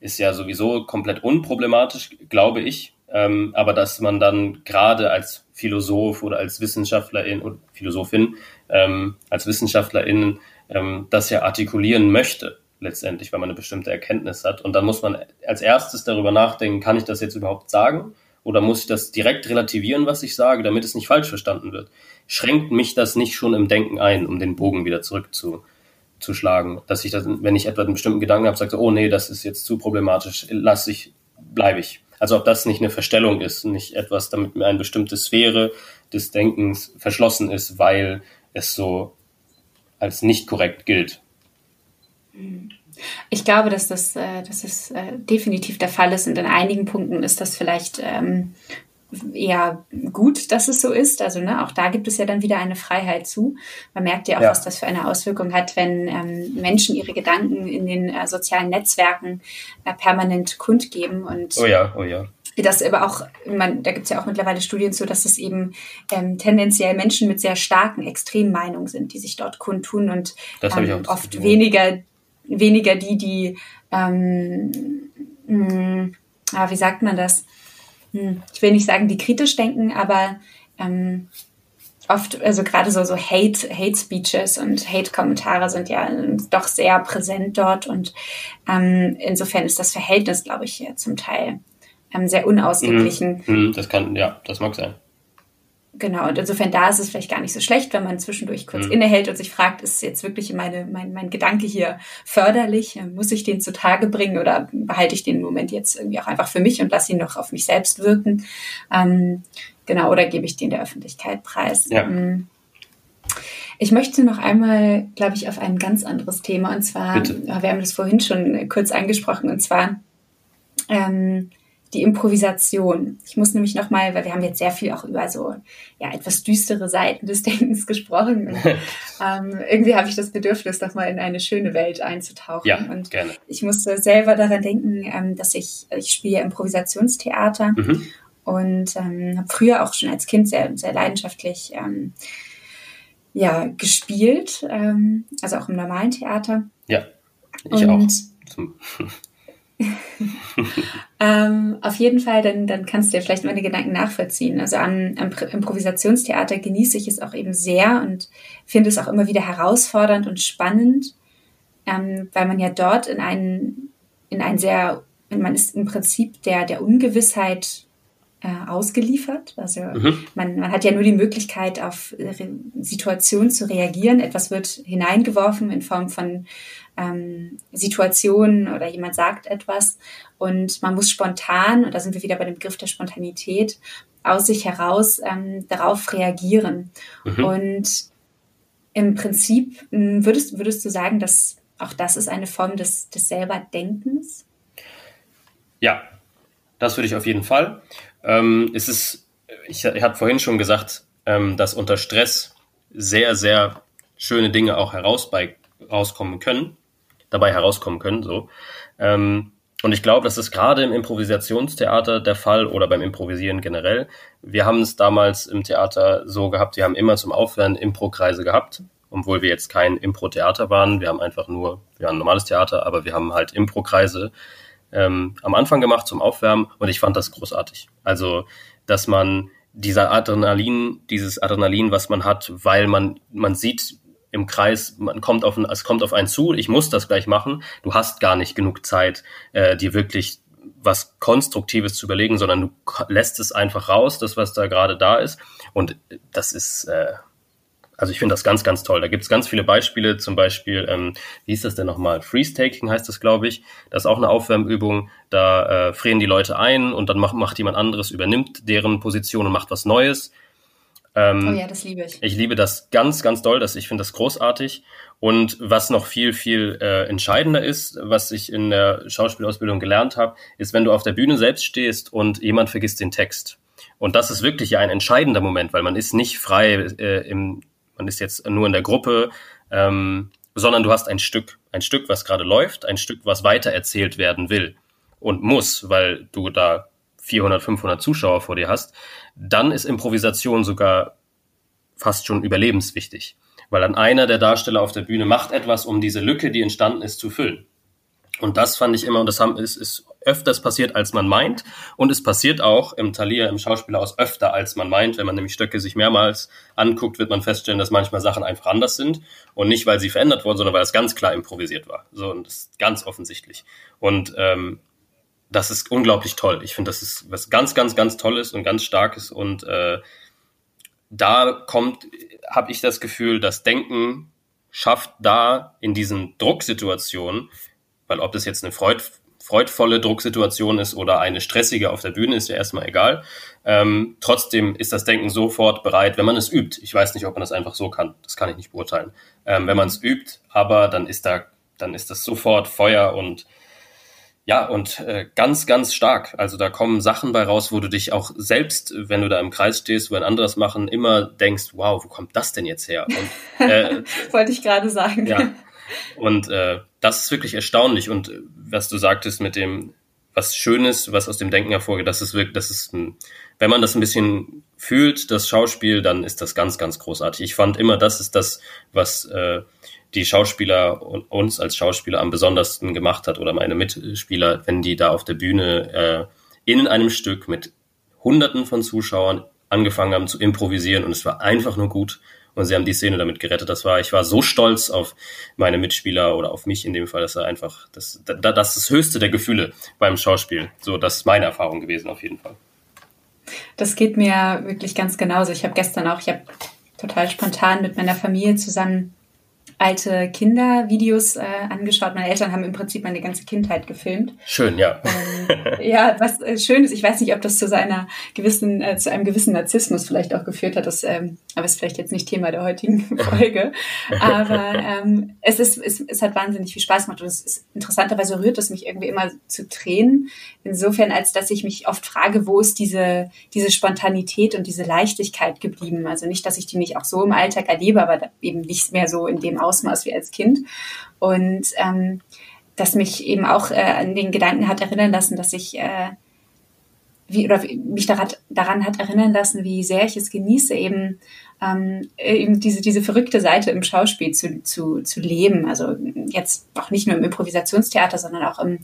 ist ja sowieso komplett unproblematisch, glaube ich. Ähm, aber dass man dann gerade als Philosoph oder als Wissenschaftlerin oder Philosophin, ähm, als Wissenschaftlerin ähm, das ja artikulieren möchte, letztendlich, weil man eine bestimmte Erkenntnis hat. Und dann muss man als erstes darüber nachdenken, kann ich das jetzt überhaupt sagen? Oder muss ich das direkt relativieren, was ich sage, damit es nicht falsch verstanden wird? Schränkt mich das nicht schon im Denken ein, um den Bogen wieder zurückzuschlagen? Dass ich das, wenn ich etwa einen bestimmten Gedanken habe, sage, oh nee, das ist jetzt zu problematisch, lass ich, bleibe ich. Also ob das nicht eine Verstellung ist, nicht etwas, damit mir eine bestimmte Sphäre des Denkens verschlossen ist, weil es so als nicht korrekt gilt. Ich glaube, dass das, äh, dass das äh, definitiv der Fall ist und in einigen Punkten ist das vielleicht ähm, eher gut, dass es so ist. Also ne, auch da gibt es ja dann wieder eine Freiheit zu. Man merkt ja auch, ja. was das für eine Auswirkung hat, wenn ähm, Menschen ihre Gedanken in den äh, sozialen Netzwerken äh, permanent kundgeben. Und oh ja, oh ja. Das aber auch, man, da gibt es ja auch mittlerweile Studien zu, dass es eben ähm, tendenziell Menschen mit sehr starken Extremmeinungen sind, die sich dort kundtun und ähm, oft weniger weniger die, die, ähm, mh, hm, ah, wie sagt man das? Hm, ich will nicht sagen, die kritisch denken, aber ähm, oft, also gerade so, so Hate, Hate Speeches und Hate Kommentare sind ja doch sehr präsent dort und ähm, insofern ist das Verhältnis, glaube ich, zum Teil ähm, sehr unausgeglichen. Mm, das kann, ja, das mag sein. Genau, und insofern da ist es vielleicht gar nicht so schlecht, wenn man zwischendurch kurz mhm. innehält und sich fragt, ist jetzt wirklich meine, mein, mein Gedanke hier förderlich? Muss ich den zutage bringen oder behalte ich den Moment jetzt irgendwie auch einfach für mich und lasse ihn noch auf mich selbst wirken? Ähm, genau, oder gebe ich den der Öffentlichkeit preis? Ja. Ähm, ich möchte noch einmal, glaube ich, auf ein ganz anderes Thema und zwar, Bitte. wir haben das vorhin schon kurz angesprochen und zwar, ähm, die Improvisation. Ich muss nämlich nochmal, weil wir haben jetzt sehr viel auch über so ja etwas düstere Seiten des *laughs* Denkens gesprochen. Und, *laughs* ähm, irgendwie habe ich das Bedürfnis, nochmal in eine schöne Welt einzutauchen. Ja, und gerne. ich musste selber daran denken, ähm, dass ich, ich spiele Improvisationstheater mhm. und ähm, habe früher auch schon als Kind sehr, sehr leidenschaftlich ähm, ja, gespielt, ähm, also auch im normalen Theater. Ja, ich und, auch. *laughs* ähm, auf jeden Fall, dann, dann kannst du dir vielleicht meine Gedanken nachvollziehen. Also am, am Improvisationstheater genieße ich es auch eben sehr und finde es auch immer wieder herausfordernd und spannend, ähm, weil man ja dort in einen, in ein sehr, man ist im Prinzip der, der Ungewissheit äh, ausgeliefert. Also mhm. man, man hat ja nur die Möglichkeit, auf Situationen zu reagieren. Etwas wird hineingeworfen in Form von ähm, Situationen oder jemand sagt etwas und man muss spontan, und da sind wir wieder bei dem Begriff der Spontanität, aus sich heraus ähm, darauf reagieren. Mhm. Und im Prinzip hm, würdest, würdest du sagen, dass auch das ist eine Form des, des Selberdenkens? Ja, das würde ich auf jeden Fall. Ähm, es ist, ich, ich habe vorhin schon gesagt, ähm, dass unter Stress sehr, sehr schöne Dinge auch heraus bei, rauskommen können dabei herauskommen können. So. Ähm, und ich glaube, das ist gerade im Improvisationstheater der Fall oder beim Improvisieren generell. Wir haben es damals im Theater so gehabt, wir haben immer zum Aufwärmen Impro-Kreise gehabt. obwohl wir jetzt kein Impro-Theater waren. Wir haben einfach nur, wir waren ein normales Theater, aber wir haben halt Impro-Kreise ähm, am Anfang gemacht zum Aufwärmen und ich fand das großartig. Also, dass man dieser Adrenalin, dieses Adrenalin, was man hat, weil man, man sieht im Kreis, man kommt auf, es kommt auf einen zu, ich muss das gleich machen. Du hast gar nicht genug Zeit, äh, dir wirklich was Konstruktives zu überlegen, sondern du lässt es einfach raus, das, was da gerade da ist. Und das ist, äh, also ich finde das ganz, ganz toll. Da gibt es ganz viele Beispiele, zum Beispiel, ähm, wie hieß das denn nochmal? Freeze-Taking heißt das, glaube ich. Das ist auch eine Aufwärmübung. Da äh, frieren die Leute ein und dann macht, macht jemand anderes, übernimmt deren Position und macht was Neues. Ähm, oh ja, das liebe ich. Ich liebe das ganz, ganz doll. Das, ich finde das großartig. Und was noch viel, viel äh, entscheidender ist, was ich in der Schauspielausbildung gelernt habe, ist, wenn du auf der Bühne selbst stehst und jemand vergisst den Text. Und das ist wirklich ein entscheidender Moment, weil man ist nicht frei äh, im, man ist jetzt nur in der Gruppe, ähm, sondern du hast ein Stück, ein Stück, was gerade läuft, ein Stück, was weiter erzählt werden will und muss, weil du da 400, 500 Zuschauer vor dir hast, dann ist Improvisation sogar fast schon überlebenswichtig, weil dann einer der Darsteller auf der Bühne macht etwas, um diese Lücke, die entstanden ist, zu füllen. Und das fand ich immer, und das haben, ist, ist öfters passiert, als man meint. Und es passiert auch im Talier, im Schauspielhaus öfter, als man meint. Wenn man nämlich Stöcke sich mehrmals anguckt, wird man feststellen, dass manchmal Sachen einfach anders sind. Und nicht, weil sie verändert wurden, sondern weil es ganz klar improvisiert war. So, und das ist ganz offensichtlich. Und ähm, das ist unglaublich toll. Ich finde, das ist was ganz, ganz, ganz Tolles und ganz Starkes. Und äh, da kommt, habe ich das Gefühl, das Denken schafft da in diesen Drucksituationen, weil ob das jetzt eine Freud, freudvolle Drucksituation ist oder eine stressige auf der Bühne, ist ja erstmal egal. Ähm, trotzdem ist das Denken sofort bereit, wenn man es übt. Ich weiß nicht, ob man das einfach so kann. Das kann ich nicht beurteilen. Ähm, wenn man es übt, aber dann ist da, dann ist das sofort Feuer und ja, und äh, ganz, ganz stark. Also da kommen Sachen bei raus, wo du dich auch selbst, wenn du da im Kreis stehst, wo ein anderes machen, immer denkst, wow, wo kommt das denn jetzt her? Und, äh, *laughs* Wollte ich gerade sagen. Ja. Und äh, das ist wirklich erstaunlich. Und äh, was du sagtest mit dem, was Schönes, was aus dem Denken hervorgeht, das ist wirklich, das ist, ein, wenn man das ein bisschen fühlt, das Schauspiel, dann ist das ganz, ganz großartig. Ich fand immer, das ist das, was äh, die Schauspieler und uns als Schauspieler am besondersten gemacht hat oder meine Mitspieler, wenn die da auf der Bühne äh, in einem Stück mit Hunderten von Zuschauern angefangen haben zu improvisieren und es war einfach nur gut und sie haben die Szene damit gerettet. Das war, ich war so stolz auf meine Mitspieler oder auf mich in dem Fall, dass er einfach, das, das, das ist das höchste der Gefühle beim Schauspiel. So, das ist meine Erfahrung gewesen auf jeden Fall. Das geht mir wirklich ganz genauso. Ich habe gestern auch, ich habe total spontan mit meiner Familie zusammen alte Kindervideos äh, angeschaut. Meine Eltern haben im Prinzip meine ganze Kindheit gefilmt. Schön, ja. Ähm, ja, was äh, schön ist, ich weiß nicht, ob das zu seiner gewissen, äh, zu einem gewissen Narzissmus vielleicht auch geführt hat, das, ähm, aber ist vielleicht jetzt nicht Thema der heutigen *laughs* Folge. aber ähm, es ist, es, es hat wahnsinnig viel Spaß gemacht und es ist interessanterweise rührt es mich irgendwie immer zu Tränen. Insofern, als dass ich mich oft frage, wo ist diese, diese Spontanität und diese Leichtigkeit geblieben? Also nicht, dass ich die nicht auch so im Alltag erlebe, aber eben nicht mehr so in dem Ausmaß wie als Kind. Und ähm, das mich eben auch äh, an den Gedanken hat erinnern lassen, dass ich äh, wie, oder mich daran, daran hat erinnern lassen, wie sehr ich es genieße, eben ähm, eben diese, diese verrückte Seite im Schauspiel zu, zu, zu leben. Also jetzt auch nicht nur im Improvisationstheater, sondern auch im,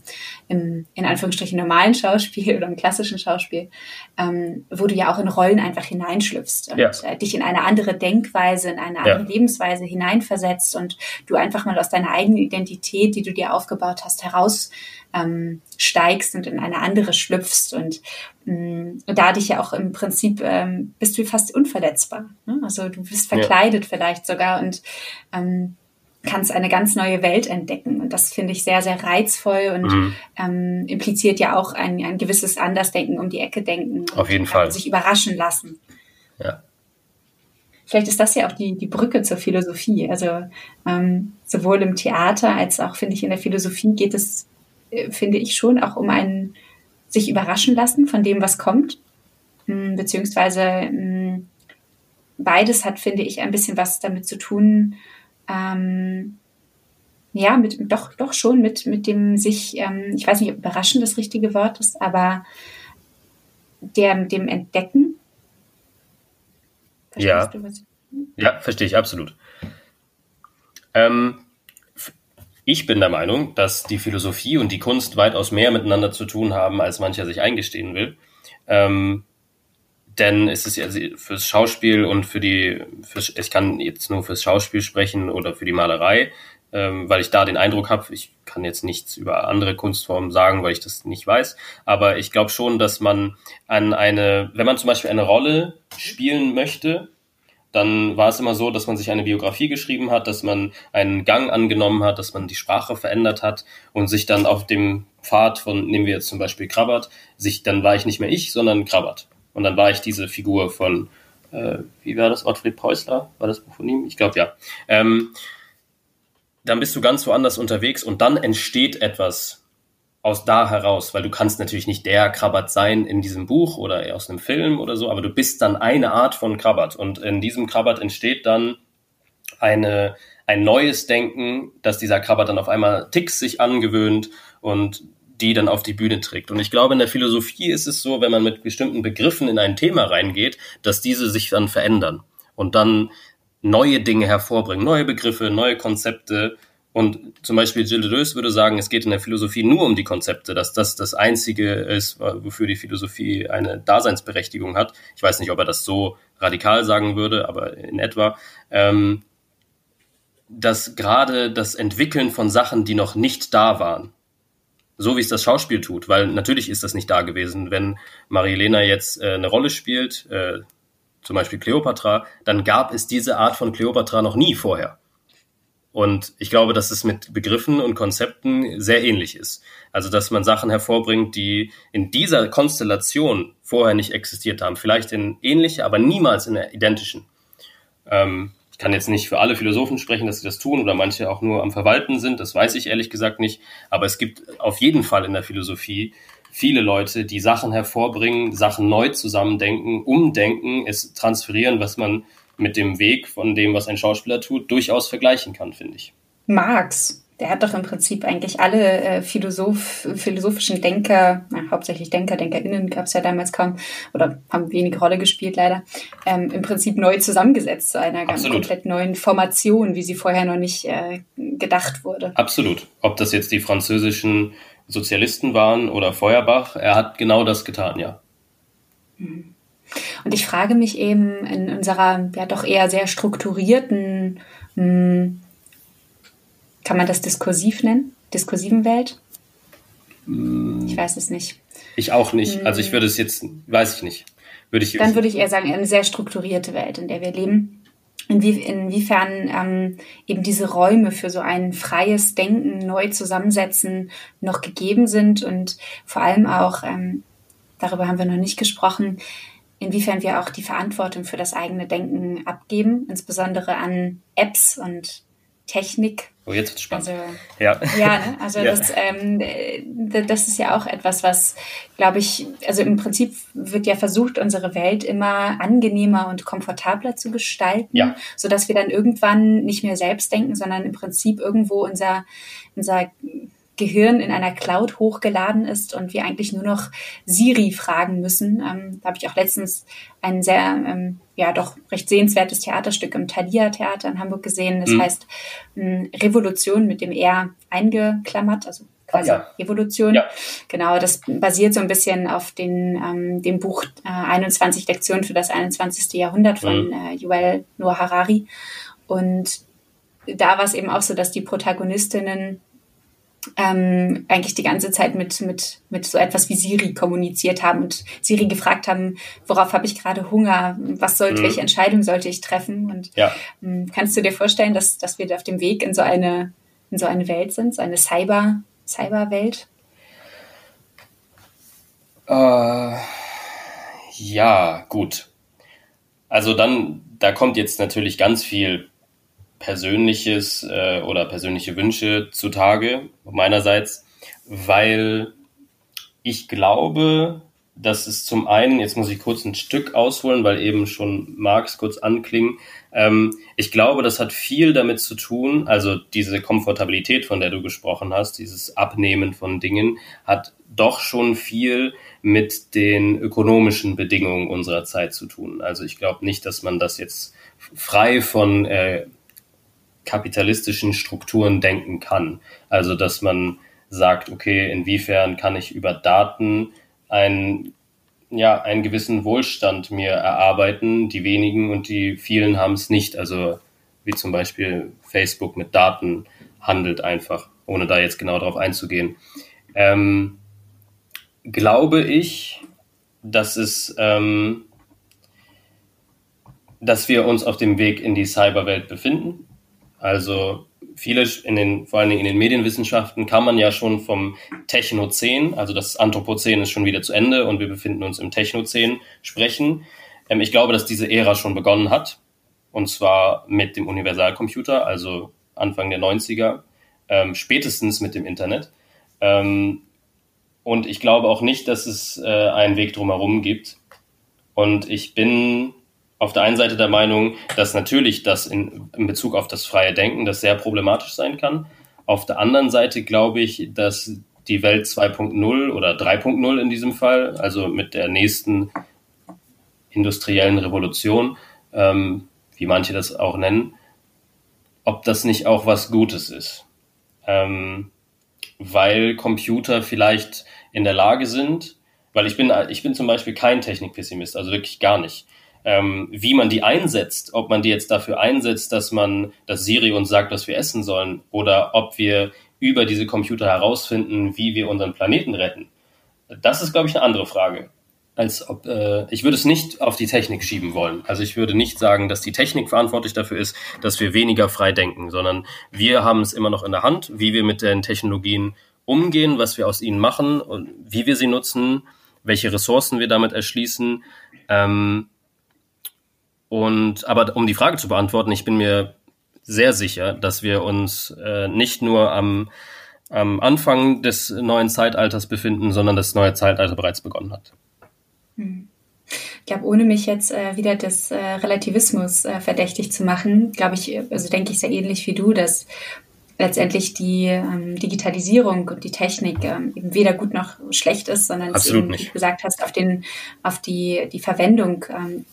im in Anführungsstrichen normalen Schauspiel *laughs* oder im klassischen Schauspiel, ähm, wo du ja auch in Rollen einfach hineinschlüpfst und ja. äh, dich in eine andere Denkweise, in eine andere ja. Lebensweise hineinversetzt und du einfach mal aus deiner eigenen Identität, die du dir aufgebaut hast, heraus ähm, steigst und in eine andere schlüpfst und mh, mm, dadurch ja auch im Prinzip ähm, bist du fast unverletzbar. Ne? Also du bist verkleidet ja. vielleicht sogar und ähm, kannst eine ganz neue Welt entdecken. Und das finde ich sehr, sehr reizvoll und mhm. ähm, impliziert ja auch ein, ein gewisses Andersdenken, um die Ecke denken. Auf jeden Fall. Sich überraschen lassen. Ja. Vielleicht ist das ja auch die, die Brücke zur Philosophie. Also ähm, sowohl im Theater als auch, finde ich, in der Philosophie geht es, finde ich, schon auch um ein sich überraschen lassen von dem, was kommt. Hm, beziehungsweise hm, beides hat, finde ich, ein bisschen was damit zu tun, ähm, ja, mit, doch, doch schon mit, mit dem sich, ähm, ich weiß nicht, ob überraschen das richtige Wort ist, aber der, dem Entdecken. Verstehst ja. Du, was ich ja, verstehe ich absolut. Ähm, ich bin der Meinung, dass die Philosophie und die Kunst weitaus mehr miteinander zu tun haben, als mancher sich eingestehen will. Ähm, denn es ist ja fürs Schauspiel und für die, fürs, ich kann jetzt nur fürs Schauspiel sprechen oder für die Malerei, ähm, weil ich da den Eindruck habe, ich kann jetzt nichts über andere Kunstformen sagen, weil ich das nicht weiß, aber ich glaube schon, dass man an eine, wenn man zum Beispiel eine Rolle spielen möchte, dann war es immer so, dass man sich eine Biografie geschrieben hat, dass man einen Gang angenommen hat, dass man die Sprache verändert hat und sich dann auf dem Pfad von, nehmen wir jetzt zum Beispiel Krabbert, sich, dann war ich nicht mehr ich, sondern Krabbert. Und dann war ich diese Figur von, äh, wie war das, Ottfried Preußler? War das Buch von ihm? Ich glaube ja. Ähm, dann bist du ganz woanders unterwegs und dann entsteht etwas aus da heraus, weil du kannst natürlich nicht der Krabbert sein in diesem Buch oder aus einem Film oder so, aber du bist dann eine Art von Krabbert und in diesem Krabbert entsteht dann eine, ein neues Denken, dass dieser Krabbert dann auf einmal Ticks sich angewöhnt und die dann auf die Bühne trägt. Und ich glaube, in der Philosophie ist es so, wenn man mit bestimmten Begriffen in ein Thema reingeht, dass diese sich dann verändern und dann neue Dinge hervorbringen, neue Begriffe, neue Konzepte. Und zum Beispiel Gilles Deleuze würde sagen, es geht in der Philosophie nur um die Konzepte, dass das das Einzige ist, wofür die Philosophie eine Daseinsberechtigung hat. Ich weiß nicht, ob er das so radikal sagen würde, aber in etwa. Ähm, dass gerade das Entwickeln von Sachen, die noch nicht da waren, so wie es das Schauspiel tut, weil natürlich ist das nicht da gewesen. Wenn Marilena jetzt äh, eine Rolle spielt, äh, zum Beispiel Cleopatra, dann gab es diese Art von Cleopatra noch nie vorher. Und ich glaube, dass es mit Begriffen und Konzepten sehr ähnlich ist. Also, dass man Sachen hervorbringt, die in dieser Konstellation vorher nicht existiert haben. Vielleicht in ähnlicher, aber niemals in der identischen. Ähm, kann jetzt nicht für alle Philosophen sprechen, dass sie das tun oder manche auch nur am Verwalten sind, das weiß ich ehrlich gesagt nicht. Aber es gibt auf jeden Fall in der Philosophie viele Leute, die Sachen hervorbringen, Sachen neu zusammendenken, umdenken, es transferieren, was man mit dem Weg von dem, was ein Schauspieler tut, durchaus vergleichen kann, finde ich. Marx der hat doch im Prinzip eigentlich alle äh, Philosoph, philosophischen Denker, na, hauptsächlich Denker, DenkerInnen gab es ja damals kaum oder haben wenig Rolle gespielt leider, ähm, im Prinzip neu zusammengesetzt zu einer ganz komplett neuen Formation, wie sie vorher noch nicht äh, gedacht wurde. Absolut. Ob das jetzt die französischen Sozialisten waren oder Feuerbach, er hat genau das getan, ja. Mhm. Und ich frage mich eben in unserer ja doch eher sehr strukturierten mh, hm, kann man das diskursiv nennen? Diskursiven Welt? Ich weiß es nicht. Ich auch nicht. Also ich würde es jetzt, weiß ich nicht. Würde ich Dann würde ich eher sagen, eine sehr strukturierte Welt, in der wir leben. Inwie inwiefern ähm, eben diese Räume für so ein freies Denken, neu zusammensetzen noch gegeben sind und vor allem auch, ähm, darüber haben wir noch nicht gesprochen, inwiefern wir auch die Verantwortung für das eigene Denken abgeben, insbesondere an Apps und Technik. Oh, jetzt wird's spannend. Also, ja. ja, ne? also *laughs* ja. Das, ähm, das ist ja auch etwas, was, glaube ich, also im Prinzip wird ja versucht, unsere Welt immer angenehmer und komfortabler zu gestalten, ja. sodass wir dann irgendwann nicht mehr selbst denken, sondern im Prinzip irgendwo unser, unser Gehirn in einer Cloud hochgeladen ist und wir eigentlich nur noch Siri fragen müssen. Ähm, da habe ich auch letztens ein sehr, ähm, ja doch recht sehenswertes Theaterstück im Thalia Theater in Hamburg gesehen. Das mhm. heißt ähm, Revolution mit dem R eingeklammert, also quasi ja. Revolution. Ja. Genau, das basiert so ein bisschen auf den, ähm, dem Buch äh, 21 Lektionen für das 21. Jahrhundert von mhm. äh, Yuval Noah Harari. Und da war es eben auch so, dass die Protagonistinnen ähm, eigentlich die ganze Zeit mit, mit, mit so etwas wie Siri kommuniziert haben und Siri gefragt haben, worauf habe ich gerade Hunger, was sollte, mhm. welche Entscheidung sollte ich treffen? Und ja. ähm, kannst du dir vorstellen, dass, dass wir auf dem Weg in so eine, in so eine Welt sind, so eine Cyber, Cyberwelt? Äh, ja, gut. Also dann, da kommt jetzt natürlich ganz viel Persönliches äh, oder persönliche Wünsche zutage, meinerseits, weil ich glaube, dass es zum einen, jetzt muss ich kurz ein Stück ausholen, weil eben schon Marx kurz anklingen. Ähm, ich glaube, das hat viel damit zu tun, also diese Komfortabilität, von der du gesprochen hast, dieses Abnehmen von Dingen, hat doch schon viel mit den ökonomischen Bedingungen unserer Zeit zu tun. Also ich glaube nicht, dass man das jetzt frei von äh, kapitalistischen Strukturen denken kann. Also dass man sagt, okay, inwiefern kann ich über Daten ein ja, einen gewissen Wohlstand mir erarbeiten. Die wenigen und die vielen haben es nicht. Also wie zum Beispiel Facebook mit Daten handelt einfach, ohne da jetzt genau darauf einzugehen. Ähm, glaube ich, dass es, ähm, dass wir uns auf dem Weg in die Cyberwelt befinden. Also viele in den, vor allen Dingen in den Medienwissenschaften kann man ja schon vom Technozän, also das Anthropozän ist schon wieder zu Ende und wir befinden uns im Technozän sprechen. Ähm, ich glaube, dass diese Ära schon begonnen hat. Und zwar mit dem Universalcomputer, also Anfang der 90er, ähm, spätestens mit dem Internet. Ähm, und ich glaube auch nicht, dass es äh, einen Weg drumherum gibt. Und ich bin auf der einen Seite der Meinung, dass natürlich das in, in Bezug auf das freie Denken das sehr problematisch sein kann. Auf der anderen Seite glaube ich, dass die Welt 2.0 oder 3.0 in diesem Fall, also mit der nächsten industriellen Revolution, ähm, wie manche das auch nennen, ob das nicht auch was Gutes ist. Ähm, weil Computer vielleicht in der Lage sind, weil ich bin, ich bin zum Beispiel kein Technikpessimist, also wirklich gar nicht ähm, wie man die einsetzt, ob man die jetzt dafür einsetzt, dass man, dass Siri uns sagt, was wir essen sollen, oder ob wir über diese Computer herausfinden, wie wir unseren Planeten retten. Das ist, glaube ich, eine andere Frage. Als ob, äh, ich würde es nicht auf die Technik schieben wollen. Also ich würde nicht sagen, dass die Technik verantwortlich dafür ist, dass wir weniger frei denken, sondern wir haben es immer noch in der Hand, wie wir mit den Technologien umgehen, was wir aus ihnen machen und wie wir sie nutzen, welche Ressourcen wir damit erschließen. Ähm, und aber um die Frage zu beantworten, ich bin mir sehr sicher, dass wir uns äh, nicht nur am, am Anfang des neuen Zeitalters befinden, sondern das neue Zeitalter bereits begonnen hat. Hm. Ich glaube, ohne mich jetzt äh, wieder des äh, Relativismus äh, verdächtig zu machen, glaube ich, also denke ich sehr ähnlich wie du, dass letztendlich die ähm, Digitalisierung und die Technik ähm, eben weder gut noch schlecht ist, sondern Absolut es eben, nicht. wie du gesagt hast, auf, den, auf die, die Verwendung ähm,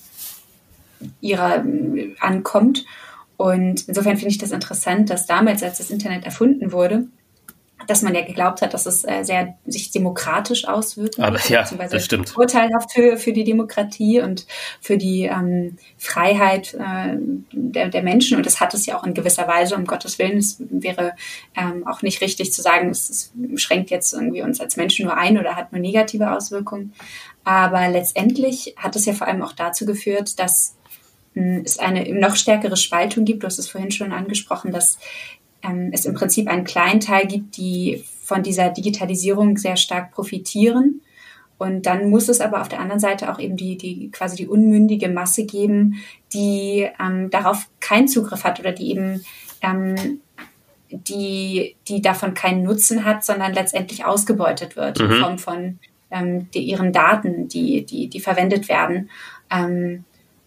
ihrer äh, ankommt. Und insofern finde ich das interessant, dass damals, als das Internet erfunden wurde, dass man ja geglaubt hat, dass es äh, sehr sich demokratisch auswirkt. Aber ja, das stimmt. Vorteilhaft für, für die Demokratie und für die ähm, Freiheit äh, der, der Menschen. Und das hat es ja auch in gewisser Weise, um Gottes Willen. Es wäre ähm, auch nicht richtig zu sagen, es, es schränkt jetzt irgendwie uns als Menschen nur ein oder hat nur negative Auswirkungen. Aber letztendlich hat es ja vor allem auch dazu geführt, dass es eine noch stärkere Spaltung gibt. Du hast es vorhin schon angesprochen, dass ähm, es im Prinzip einen kleinen Teil gibt, die von dieser Digitalisierung sehr stark profitieren. Und dann muss es aber auf der anderen Seite auch eben die, die quasi die unmündige Masse geben, die ähm, darauf keinen Zugriff hat oder die eben ähm, die, die davon keinen Nutzen hat, sondern letztendlich ausgebeutet wird mhm. in Form von ähm, die, ihren Daten, die, die, die verwendet werden. Ähm,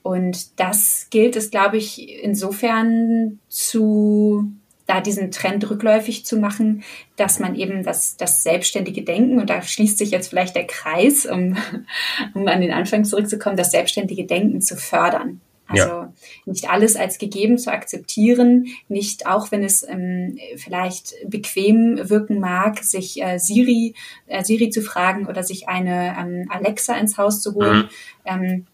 und das gilt es, glaube ich, insofern zu da diesen Trend rückläufig zu machen, dass man eben das, das selbstständige Denken, und da schließt sich jetzt vielleicht der Kreis, um, *laughs* um an den Anfang zurückzukommen, das selbstständige Denken zu fördern. Also ja. nicht alles als gegeben zu akzeptieren, nicht auch wenn es ähm, vielleicht bequem wirken mag, sich äh, Siri, äh, Siri zu fragen oder sich eine ähm, Alexa ins Haus zu holen. Mhm. Ähm,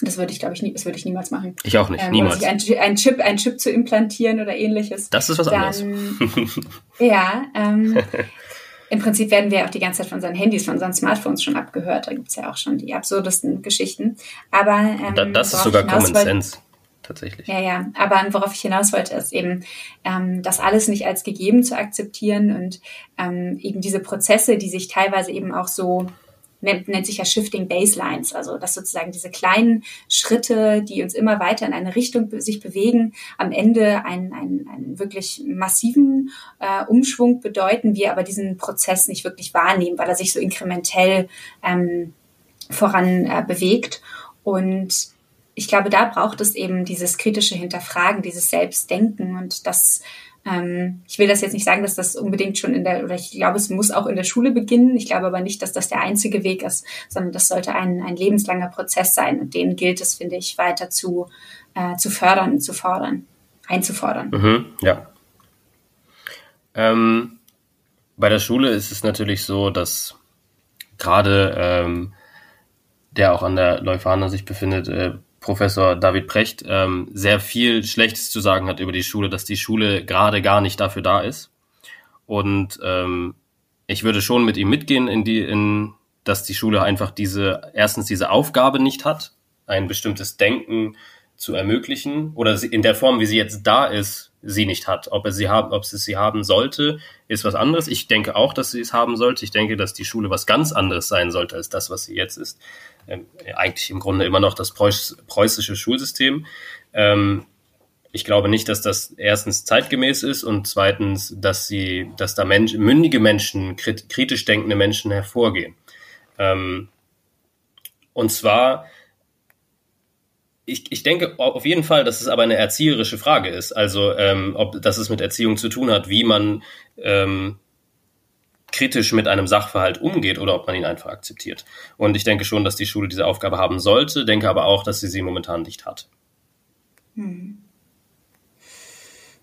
das würde ich, glaube ich, nie, das würde ich niemals machen. Ich auch nicht, ähm, niemals. Ein, ein, Chip, ein Chip zu implantieren oder ähnliches. Das ist was dann, anderes. *laughs* *laughs* ja, ähm, im Prinzip werden wir auch die ganze Zeit von unseren Handys, von unseren Smartphones schon abgehört. Da gibt es ja auch schon die absurdesten Geschichten. Aber ähm, da, das ist sogar Common wollte, Sense. Tatsächlich. Ja, ja. Aber worauf ich hinaus wollte, ist eben, ähm, das alles nicht als gegeben zu akzeptieren und ähm, eben diese Prozesse, die sich teilweise eben auch so nennt, nennt sich ja Shifting Baselines, also dass sozusagen diese kleinen Schritte, die uns immer weiter in eine Richtung sich bewegen, am Ende einen, einen, einen wirklich massiven äh, Umschwung bedeuten, wir aber diesen Prozess nicht wirklich wahrnehmen, weil er sich so inkrementell ähm, voran äh, bewegt. Und ich glaube, da braucht es eben dieses kritische Hinterfragen, dieses Selbstdenken und das ähm, ich will das jetzt nicht sagen, dass das unbedingt schon in der, oder ich glaube, es muss auch in der Schule beginnen. Ich glaube aber nicht, dass das der einzige Weg ist, sondern das sollte ein, ein lebenslanger Prozess sein. Und den gilt es, finde ich, weiter zu, äh, zu fördern zu fordern. einzufordern. Mhm, ja. Ähm, bei der Schule ist es natürlich so, dass gerade ähm, der auch an der Leuphana sich befindet, äh, Professor David Precht, ähm, sehr viel Schlechtes zu sagen hat über die Schule, dass die Schule gerade gar nicht dafür da ist. Und ähm, ich würde schon mit ihm mitgehen in die, in, dass die Schule einfach diese, erstens diese Aufgabe nicht hat, ein bestimmtes Denken zu ermöglichen oder in der Form, wie sie jetzt da ist, sie nicht hat. Ob er sie haben, ob sie sie haben sollte, ist was anderes. Ich denke auch, dass sie es haben sollte. Ich denke, dass die Schule was ganz anderes sein sollte als das, was sie jetzt ist. Ähm, eigentlich im Grunde immer noch das preußische Schulsystem. Ähm, ich glaube nicht, dass das erstens zeitgemäß ist und zweitens, dass sie, dass da Mensch, mündige Menschen, kritisch denkende Menschen hervorgehen. Ähm, und zwar, ich, ich denke auf jeden Fall, dass es aber eine erzieherische Frage ist. Also, ähm, ob dass es mit Erziehung zu tun hat, wie man ähm, kritisch mit einem Sachverhalt umgeht oder ob man ihn einfach akzeptiert. Und ich denke schon, dass die Schule diese Aufgabe haben sollte, denke aber auch, dass sie sie momentan nicht hat. Hm.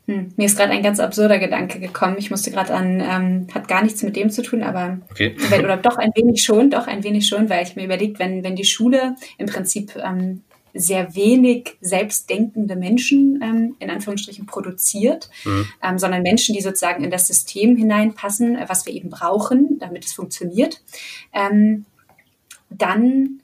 Hm. Mir ist gerade ein ganz absurder Gedanke gekommen. Ich musste gerade an, ähm, hat gar nichts mit dem zu tun, aber okay. *laughs* oder doch ein wenig schon, doch ein wenig schon, weil ich mir überlegt, wenn, wenn die Schule im Prinzip ähm, sehr wenig selbstdenkende Menschen ähm, in Anführungsstrichen produziert, mhm. ähm, sondern Menschen, die sozusagen in das System hineinpassen, was wir eben brauchen, damit es funktioniert, ähm, dann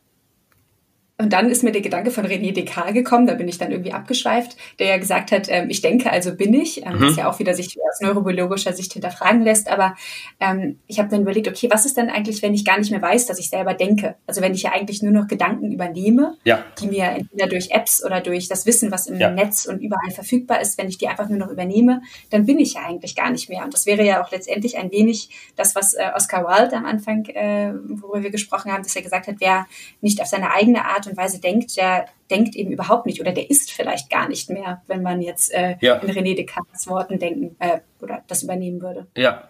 und dann ist mir der Gedanke von René Descartes gekommen, da bin ich dann irgendwie abgeschweift, der ja gesagt hat, ähm, ich denke, also bin ich, ähm, mhm. was ja auch wieder sich aus neurobiologischer Sicht hinterfragen lässt. Aber ähm, ich habe dann überlegt, okay, was ist denn eigentlich, wenn ich gar nicht mehr weiß, dass ich selber denke? Also wenn ich ja eigentlich nur noch Gedanken übernehme, ja. die mir entweder durch Apps oder durch das Wissen, was im ja. Netz und überall verfügbar ist, wenn ich die einfach nur noch übernehme, dann bin ich ja eigentlich gar nicht mehr. Und das wäre ja auch letztendlich ein wenig das, was äh, Oscar Wilde am Anfang, äh, worüber wir gesprochen haben, dass er gesagt hat, wer nicht auf seine eigene Art und Weise denkt, der denkt eben überhaupt nicht oder der ist vielleicht gar nicht mehr, wenn man jetzt äh, ja. in René Descartes Worten denken äh, oder das übernehmen würde. Ja.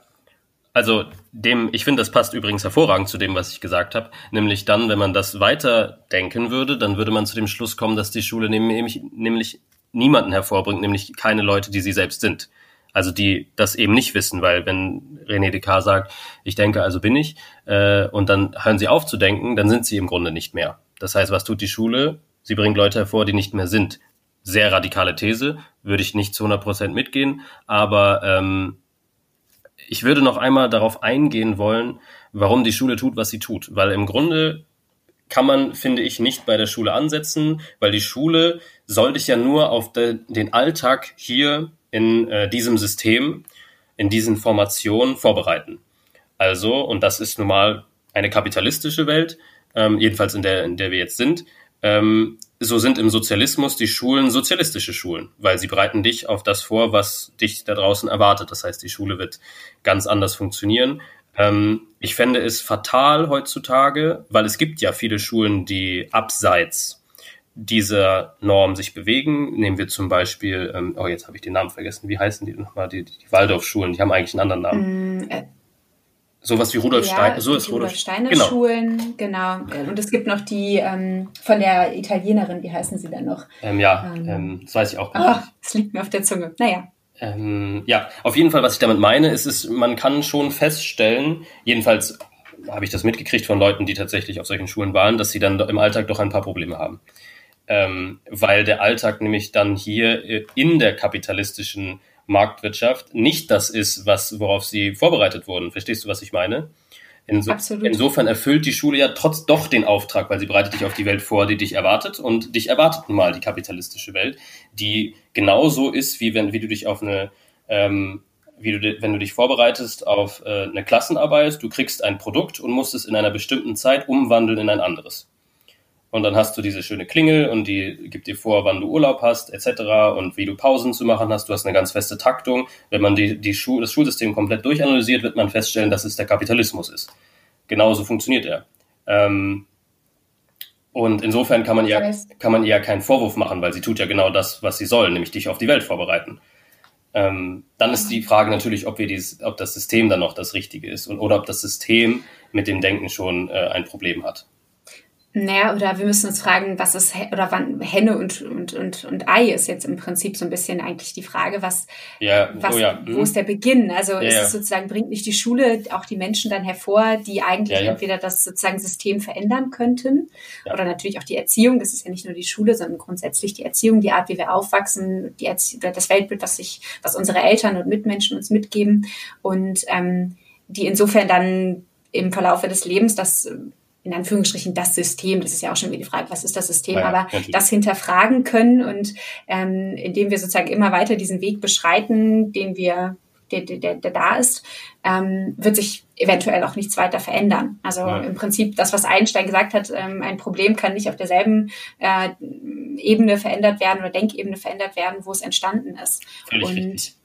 Also dem, ich finde, das passt übrigens hervorragend zu dem, was ich gesagt habe. Nämlich dann, wenn man das weiter denken würde, dann würde man zu dem Schluss kommen, dass die Schule nämlich, nämlich niemanden hervorbringt, nämlich keine Leute, die sie selbst sind. Also die das eben nicht wissen, weil wenn René Descartes sagt, ich denke, also bin ich, äh, und dann hören sie auf zu denken, dann sind sie im Grunde nicht mehr. Das heißt, was tut die Schule? Sie bringt Leute hervor, die nicht mehr sind. Sehr radikale These, würde ich nicht zu 100 Prozent mitgehen, aber ähm, ich würde noch einmal darauf eingehen wollen, warum die Schule tut, was sie tut. Weil im Grunde kann man, finde ich, nicht bei der Schule ansetzen, weil die Schule soll dich ja nur auf de, den Alltag hier in äh, diesem System, in diesen Formationen vorbereiten. Also, und das ist nun mal eine kapitalistische Welt, ähm, jedenfalls in der, in der wir jetzt sind. Ähm, so sind im Sozialismus die Schulen sozialistische Schulen, weil sie bereiten dich auf das vor, was dich da draußen erwartet. Das heißt, die Schule wird ganz anders funktionieren. Ähm, ich fände es fatal heutzutage, weil es gibt ja viele Schulen, die abseits dieser Norm sich bewegen. Nehmen wir zum Beispiel, ähm, oh jetzt habe ich den Namen vergessen, wie heißen die nochmal, die, die Waldorfschulen, die haben eigentlich einen anderen Namen. Mm, äh, Sowas wie Rudolf ja, Steiner. So ist Rudolf Steiner genau. Schulen, genau. Und es gibt noch die ähm, von der Italienerin, wie heißen sie denn noch? Ähm, ja, ähm, ähm das weiß ich auch gar nicht. Oh, das liegt mir auf der Zunge. Naja. Ähm, ja, auf jeden Fall, was ich damit meine, ist, ist, man kann schon feststellen, jedenfalls habe ich das mitgekriegt von Leuten, die tatsächlich auf solchen Schulen waren, dass sie dann im Alltag doch ein paar Probleme haben. Ähm, weil der Alltag nämlich dann hier äh, in der kapitalistischen Marktwirtschaft nicht das ist, was, worauf sie vorbereitet wurden. Verstehst du, was ich meine? Inso Absolut. Insofern erfüllt die Schule ja trotz doch den Auftrag, weil sie bereitet dich auf die Welt vor, die dich erwartet. Und dich erwartet nun mal die kapitalistische Welt, die genauso ist, wie wenn wie du dich auf eine, ähm, wie du, wenn du dich vorbereitest auf äh, eine Klassenarbeit, du kriegst ein Produkt und musst es in einer bestimmten Zeit umwandeln in ein anderes. Und dann hast du diese schöne Klingel und die gibt dir vor, wann du Urlaub hast, etc. und wie du Pausen zu machen hast. Du hast eine ganz feste Taktung. Wenn man die, die Schu das Schulsystem komplett durchanalysiert, wird man feststellen, dass es der Kapitalismus ist. Genauso funktioniert er. Ähm, und insofern kann man ja kann man ihr keinen Vorwurf machen, weil sie tut ja genau das, was sie soll, nämlich dich auf die Welt vorbereiten. Ähm, dann ist die Frage natürlich, ob wir dieses, ob das System dann noch das Richtige ist und oder ob das System mit dem Denken schon äh, ein Problem hat. Naja, oder wir müssen uns fragen, was ist, oder wann Henne und, und, und, und Ei ist jetzt im Prinzip so ein bisschen eigentlich die Frage, was, ja, was oh ja. wo mhm. ist der Beginn? Also ja, ist es sozusagen, bringt nicht die Schule auch die Menschen dann hervor, die eigentlich entweder das sozusagen System verändern könnten oder natürlich auch die Erziehung, das ist ja nicht nur die Schule, sondern grundsätzlich die Erziehung, die Art, wie wir aufwachsen, die Erzie das Weltbild, was sich, was unsere Eltern und Mitmenschen uns mitgeben und ähm, die insofern dann im Verlaufe des Lebens das in Anführungsstrichen das System, das ist ja auch schon wieder die Frage, was ist das System, Ja, aber natürlich. das hinterfragen können und ähm, indem wir sozusagen immer weiter diesen Weg beschreiten, den wir, der, der, der, der da ist, ähm, wird sich eventuell auch nichts weiter verändern. Also Ja. im Prinzip das, was Einstein gesagt hat, ähm, ein Problem kann nicht auf derselben äh, Ebene verändert werden oder Denkebene verändert werden, wo es entstanden ist. Völlig und richtig.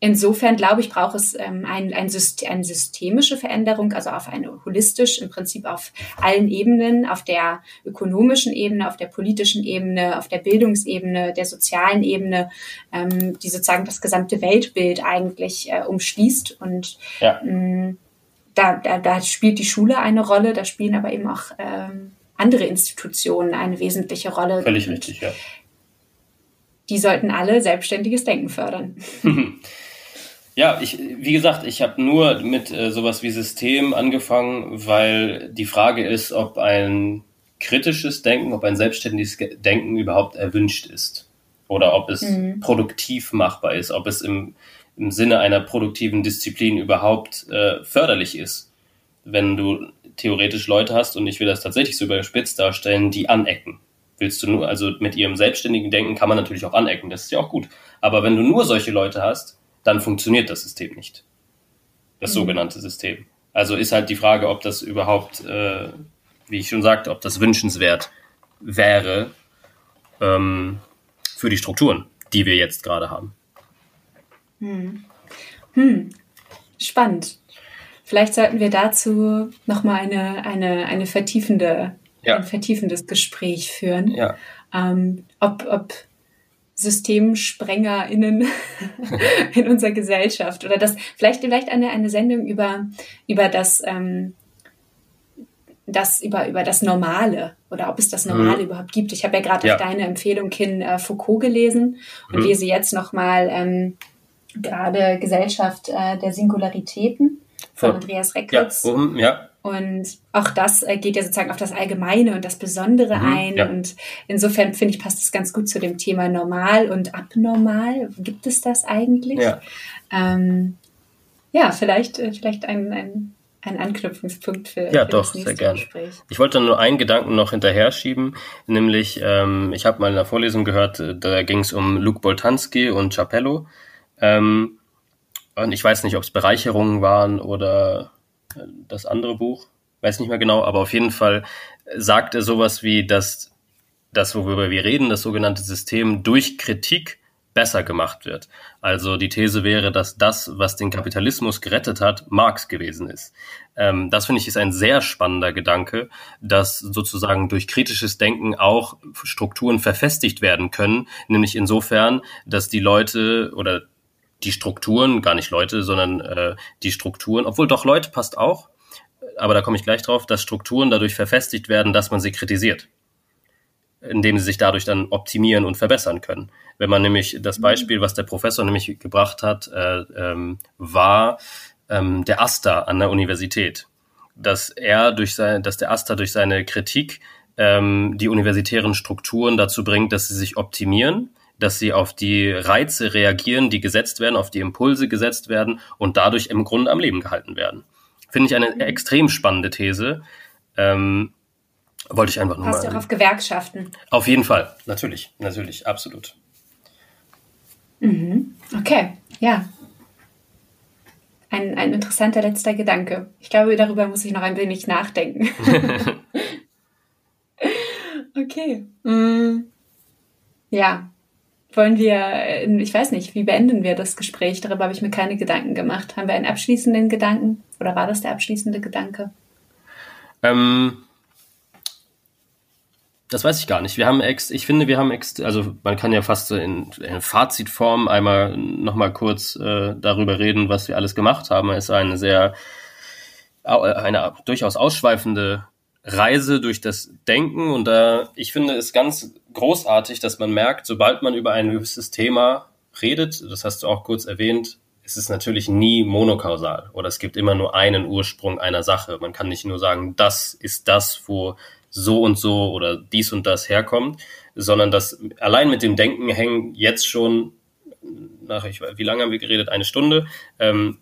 Insofern glaube ich, braucht es ähm, ein, ein System, eine systemische Veränderung, also auf eine holistisch, im Prinzip auf allen Ebenen, auf der ökonomischen Ebene, auf der politischen Ebene, auf der Bildungsebene, der sozialen Ebene, ähm, die sozusagen das gesamte Weltbild eigentlich äh, umschließt. Und Ja. mh, da, da, da spielt die Schule eine Rolle, da spielen aber eben auch ähm, andere Institutionen eine wesentliche Rolle. Völlig richtig, ja. Die sollten alle selbstständiges Denken fördern. *laughs* Ja, ich, wie gesagt, ich habe nur mit äh, sowas wie System angefangen, weil die Frage ist, ob ein kritisches Denken, ob ein selbstständiges Ge- Denken überhaupt erwünscht ist. Oder ob es Mhm. produktiv machbar ist, ob es im, im Sinne einer produktiven Disziplin überhaupt äh, förderlich ist. Wenn du theoretisch Leute hast, und ich will das tatsächlich so überspitzt darstellen, die anecken. Willst du nur, also mit ihrem selbstständigen Denken kann man natürlich auch anecken, das ist ja auch gut. Aber wenn du nur solche Leute hast, dann funktioniert das System nicht. Das Mhm. sogenannte System. Also ist halt die Frage, ob das überhaupt, äh, wie ich schon sagte, ob das wünschenswert wäre ähm, für die Strukturen, die wir jetzt gerade haben. Spannend. Vielleicht sollten wir dazu nochmal eine, eine, eine vertiefende, Ja. ein vertiefendes Gespräch führen. Ja, Ähm, ob, ob SystemsprengerInnen *laughs* in unserer Gesellschaft oder das vielleicht vielleicht eine, eine Sendung über, über das ähm, das über, über das Normale oder ob es das Normale überhaupt gibt. Ich habe ja gerade Ja. auf deine Empfehlung hin äh, Foucault gelesen und Mhm. lese jetzt nochmal ähm, gerade Gesellschaft äh, der Singularitäten von Andreas ja, Reckwitz. um, ja, Und auch das äh, geht ja sozusagen auf das Allgemeine und das Besondere Mhm, ein. ja. Und insofern finde ich, passt es ganz gut zu dem Thema normal und abnormal. Gibt es das eigentlich? ja. Ähm, ja, vielleicht, äh, vielleicht ein, ein, ein Anknüpfungspunkt für, Ja, für doch, das sehr nächste gern. Gespräch. Ich wollte nur einen Gedanken noch hinterher schieben, nämlich ähm, ich habe mal in einer Vorlesung gehört, äh, da ging es um Luc Boltanski und Chapello. Ähm, und ich weiß nicht, ob es Bereicherungen waren oder das andere Buch, weiß nicht mehr genau, aber auf jeden Fall sagt er sowas wie, dass das, worüber wir reden, das sogenannte System durch Kritik besser gemacht wird. Also die These wäre, dass das, was den Kapitalismus gerettet hat, Marx gewesen ist. Ähm, das finde ich ist ein sehr spannender Gedanke, dass sozusagen durch kritisches Denken auch Strukturen verfestigt werden können, nämlich insofern, dass die Leute oder die Strukturen, gar nicht Leute, sondern äh, die Strukturen, obwohl doch Leute passt auch, aber da komme ich gleich drauf, dass Strukturen dadurch verfestigt werden, dass man sie kritisiert. Indem sie sich dadurch dann optimieren und verbessern können. Wenn man nämlich das Beispiel, was der Professor nämlich gebracht hat, äh, ähm, war ähm, der Asta an der Universität, dass er durch sein, dass der Asta durch seine Kritik ähm, die universitären Strukturen dazu bringt, dass sie sich optimieren, dass sie auf die Reize reagieren, die gesetzt werden, auf die Impulse gesetzt werden und dadurch im Grunde am Leben gehalten werden. Finde ich eine extrem spannende These. Ähm, wollte ich einfach nur Passt auch auf Gewerkschaften. Auf jeden Fall, natürlich, natürlich, absolut. Okay, ja. Ein, ein interessanter letzter Gedanke. Ich glaube, darüber muss ich noch ein wenig nachdenken. *laughs* *laughs* okay. Mm. Ja. Wollen wir, äh, ich weiß nicht, wie beenden wir das Gespräch? Darüber habe ich mir keine Gedanken gemacht. Haben wir einen abschließenden Gedanken? Oder war das der abschließende Gedanke? Ähm, das weiß ich gar nicht. Wir haben ex, ich finde, wir haben ex, also man kann ja fast in, in Fazitform einmal nochmal kurz äh, darüber reden, was wir alles gemacht haben. Es ist eine sehr, eine durchaus ausschweifende Reise durch das Denken und da, ich finde es ganz großartig, dass man merkt, sobald man über ein gewisses Thema redet, das hast du auch kurz erwähnt, ist es natürlich nie monokausal oder es gibt immer nur einen Ursprung einer Sache. Man kann nicht nur sagen, das ist das, wo so und so oder dies und das herkommt, sondern das allein mit dem Denken hängen jetzt schon nach, ich, wie lange haben wir geredet? Eine Stunde, ähm,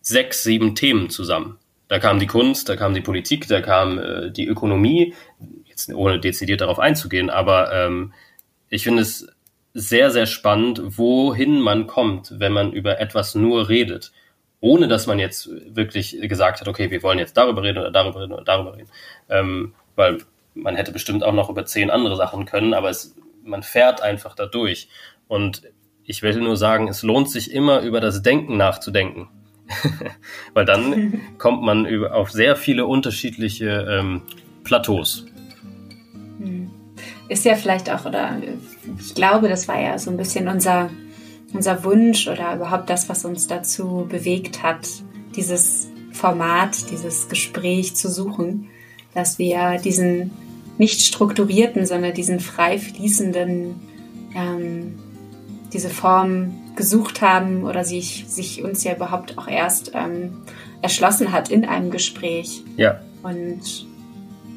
sechs, sieben Themen zusammen. Da kam die Kunst, da kam die Politik, da kam äh, die Ökonomie, jetzt ohne dezidiert darauf einzugehen, aber ähm, ich finde es sehr, sehr spannend, wohin man kommt, wenn man über etwas nur redet, ohne dass man jetzt wirklich gesagt hat, okay, wir wollen jetzt darüber reden oder darüber reden oder darüber reden. Ähm, weil man hätte bestimmt auch noch über zehn andere Sachen können, aber es, man fährt einfach da durch. Und ich will nur sagen, es lohnt sich immer über das Denken nachzudenken. *laughs* Weil dann kommt man über, auf sehr viele unterschiedliche ähm, Plateaus. Hm. Ist ja vielleicht auch, oder ich glaube, das war ja so ein bisschen unser, unser Wunsch oder überhaupt das, was uns dazu bewegt hat, dieses Format, dieses Gespräch zu suchen, dass wir diesen nicht strukturierten, sondern diesen frei fließenden, ähm, diese Form gesucht haben oder sich, sich uns ja überhaupt auch erst ähm, erschlossen hat in einem Gespräch. Ja. Und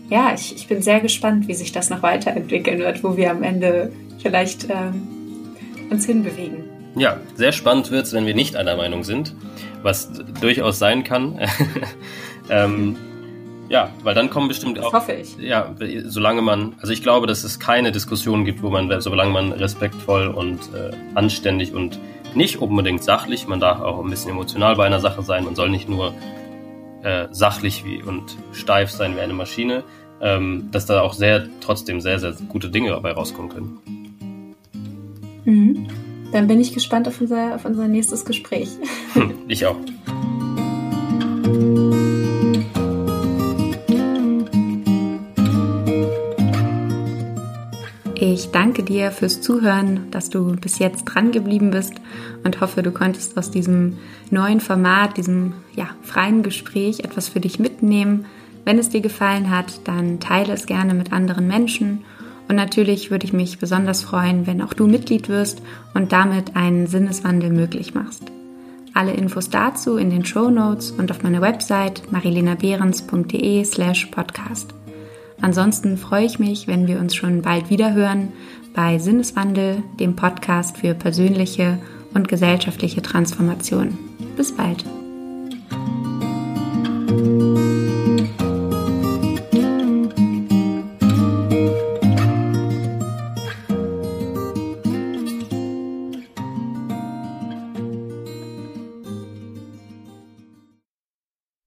ja, ich, ich bin sehr gespannt, wie sich das noch weiterentwickeln wird, wo wir am Ende vielleicht ähm, uns hinbewegen. Ja, sehr spannend wird es, wenn wir nicht einer Meinung sind, was durchaus sein kann. *laughs* ähm, ja, weil dann kommen bestimmt das auch. hoffe ich. Ja, solange man, also ich glaube, dass es keine Diskussion gibt, wo man, solange man respektvoll und äh, anständig und nicht unbedingt sachlich, man darf auch ein bisschen emotional bei einer Sache sein, man soll nicht nur äh, sachlich wie und steif sein wie eine Maschine, ähm, dass da auch sehr, trotzdem sehr, sehr gute Dinge dabei rauskommen können. Mhm. Dann bin ich gespannt auf unser, auf unser nächstes Gespräch. Hm, ich auch. *laughs* Ich danke dir fürs Zuhören, dass du bis jetzt dran geblieben bist und hoffe, du konntest aus diesem neuen Format, diesem ja, freien Gespräch etwas für dich mitnehmen. Wenn es dir gefallen hat, dann teile es gerne mit anderen Menschen. Und natürlich würde ich mich besonders freuen, wenn auch du Mitglied wirst und damit einen Sinneswandel möglich machst. Alle Infos dazu in den Show Notes und auf meiner Website marilenabehrens.de slash podcast. Ansonsten freue ich mich, wenn wir uns schon bald wieder hören bei Sinneswandel, dem Podcast für persönliche und gesellschaftliche Transformation. Bis bald.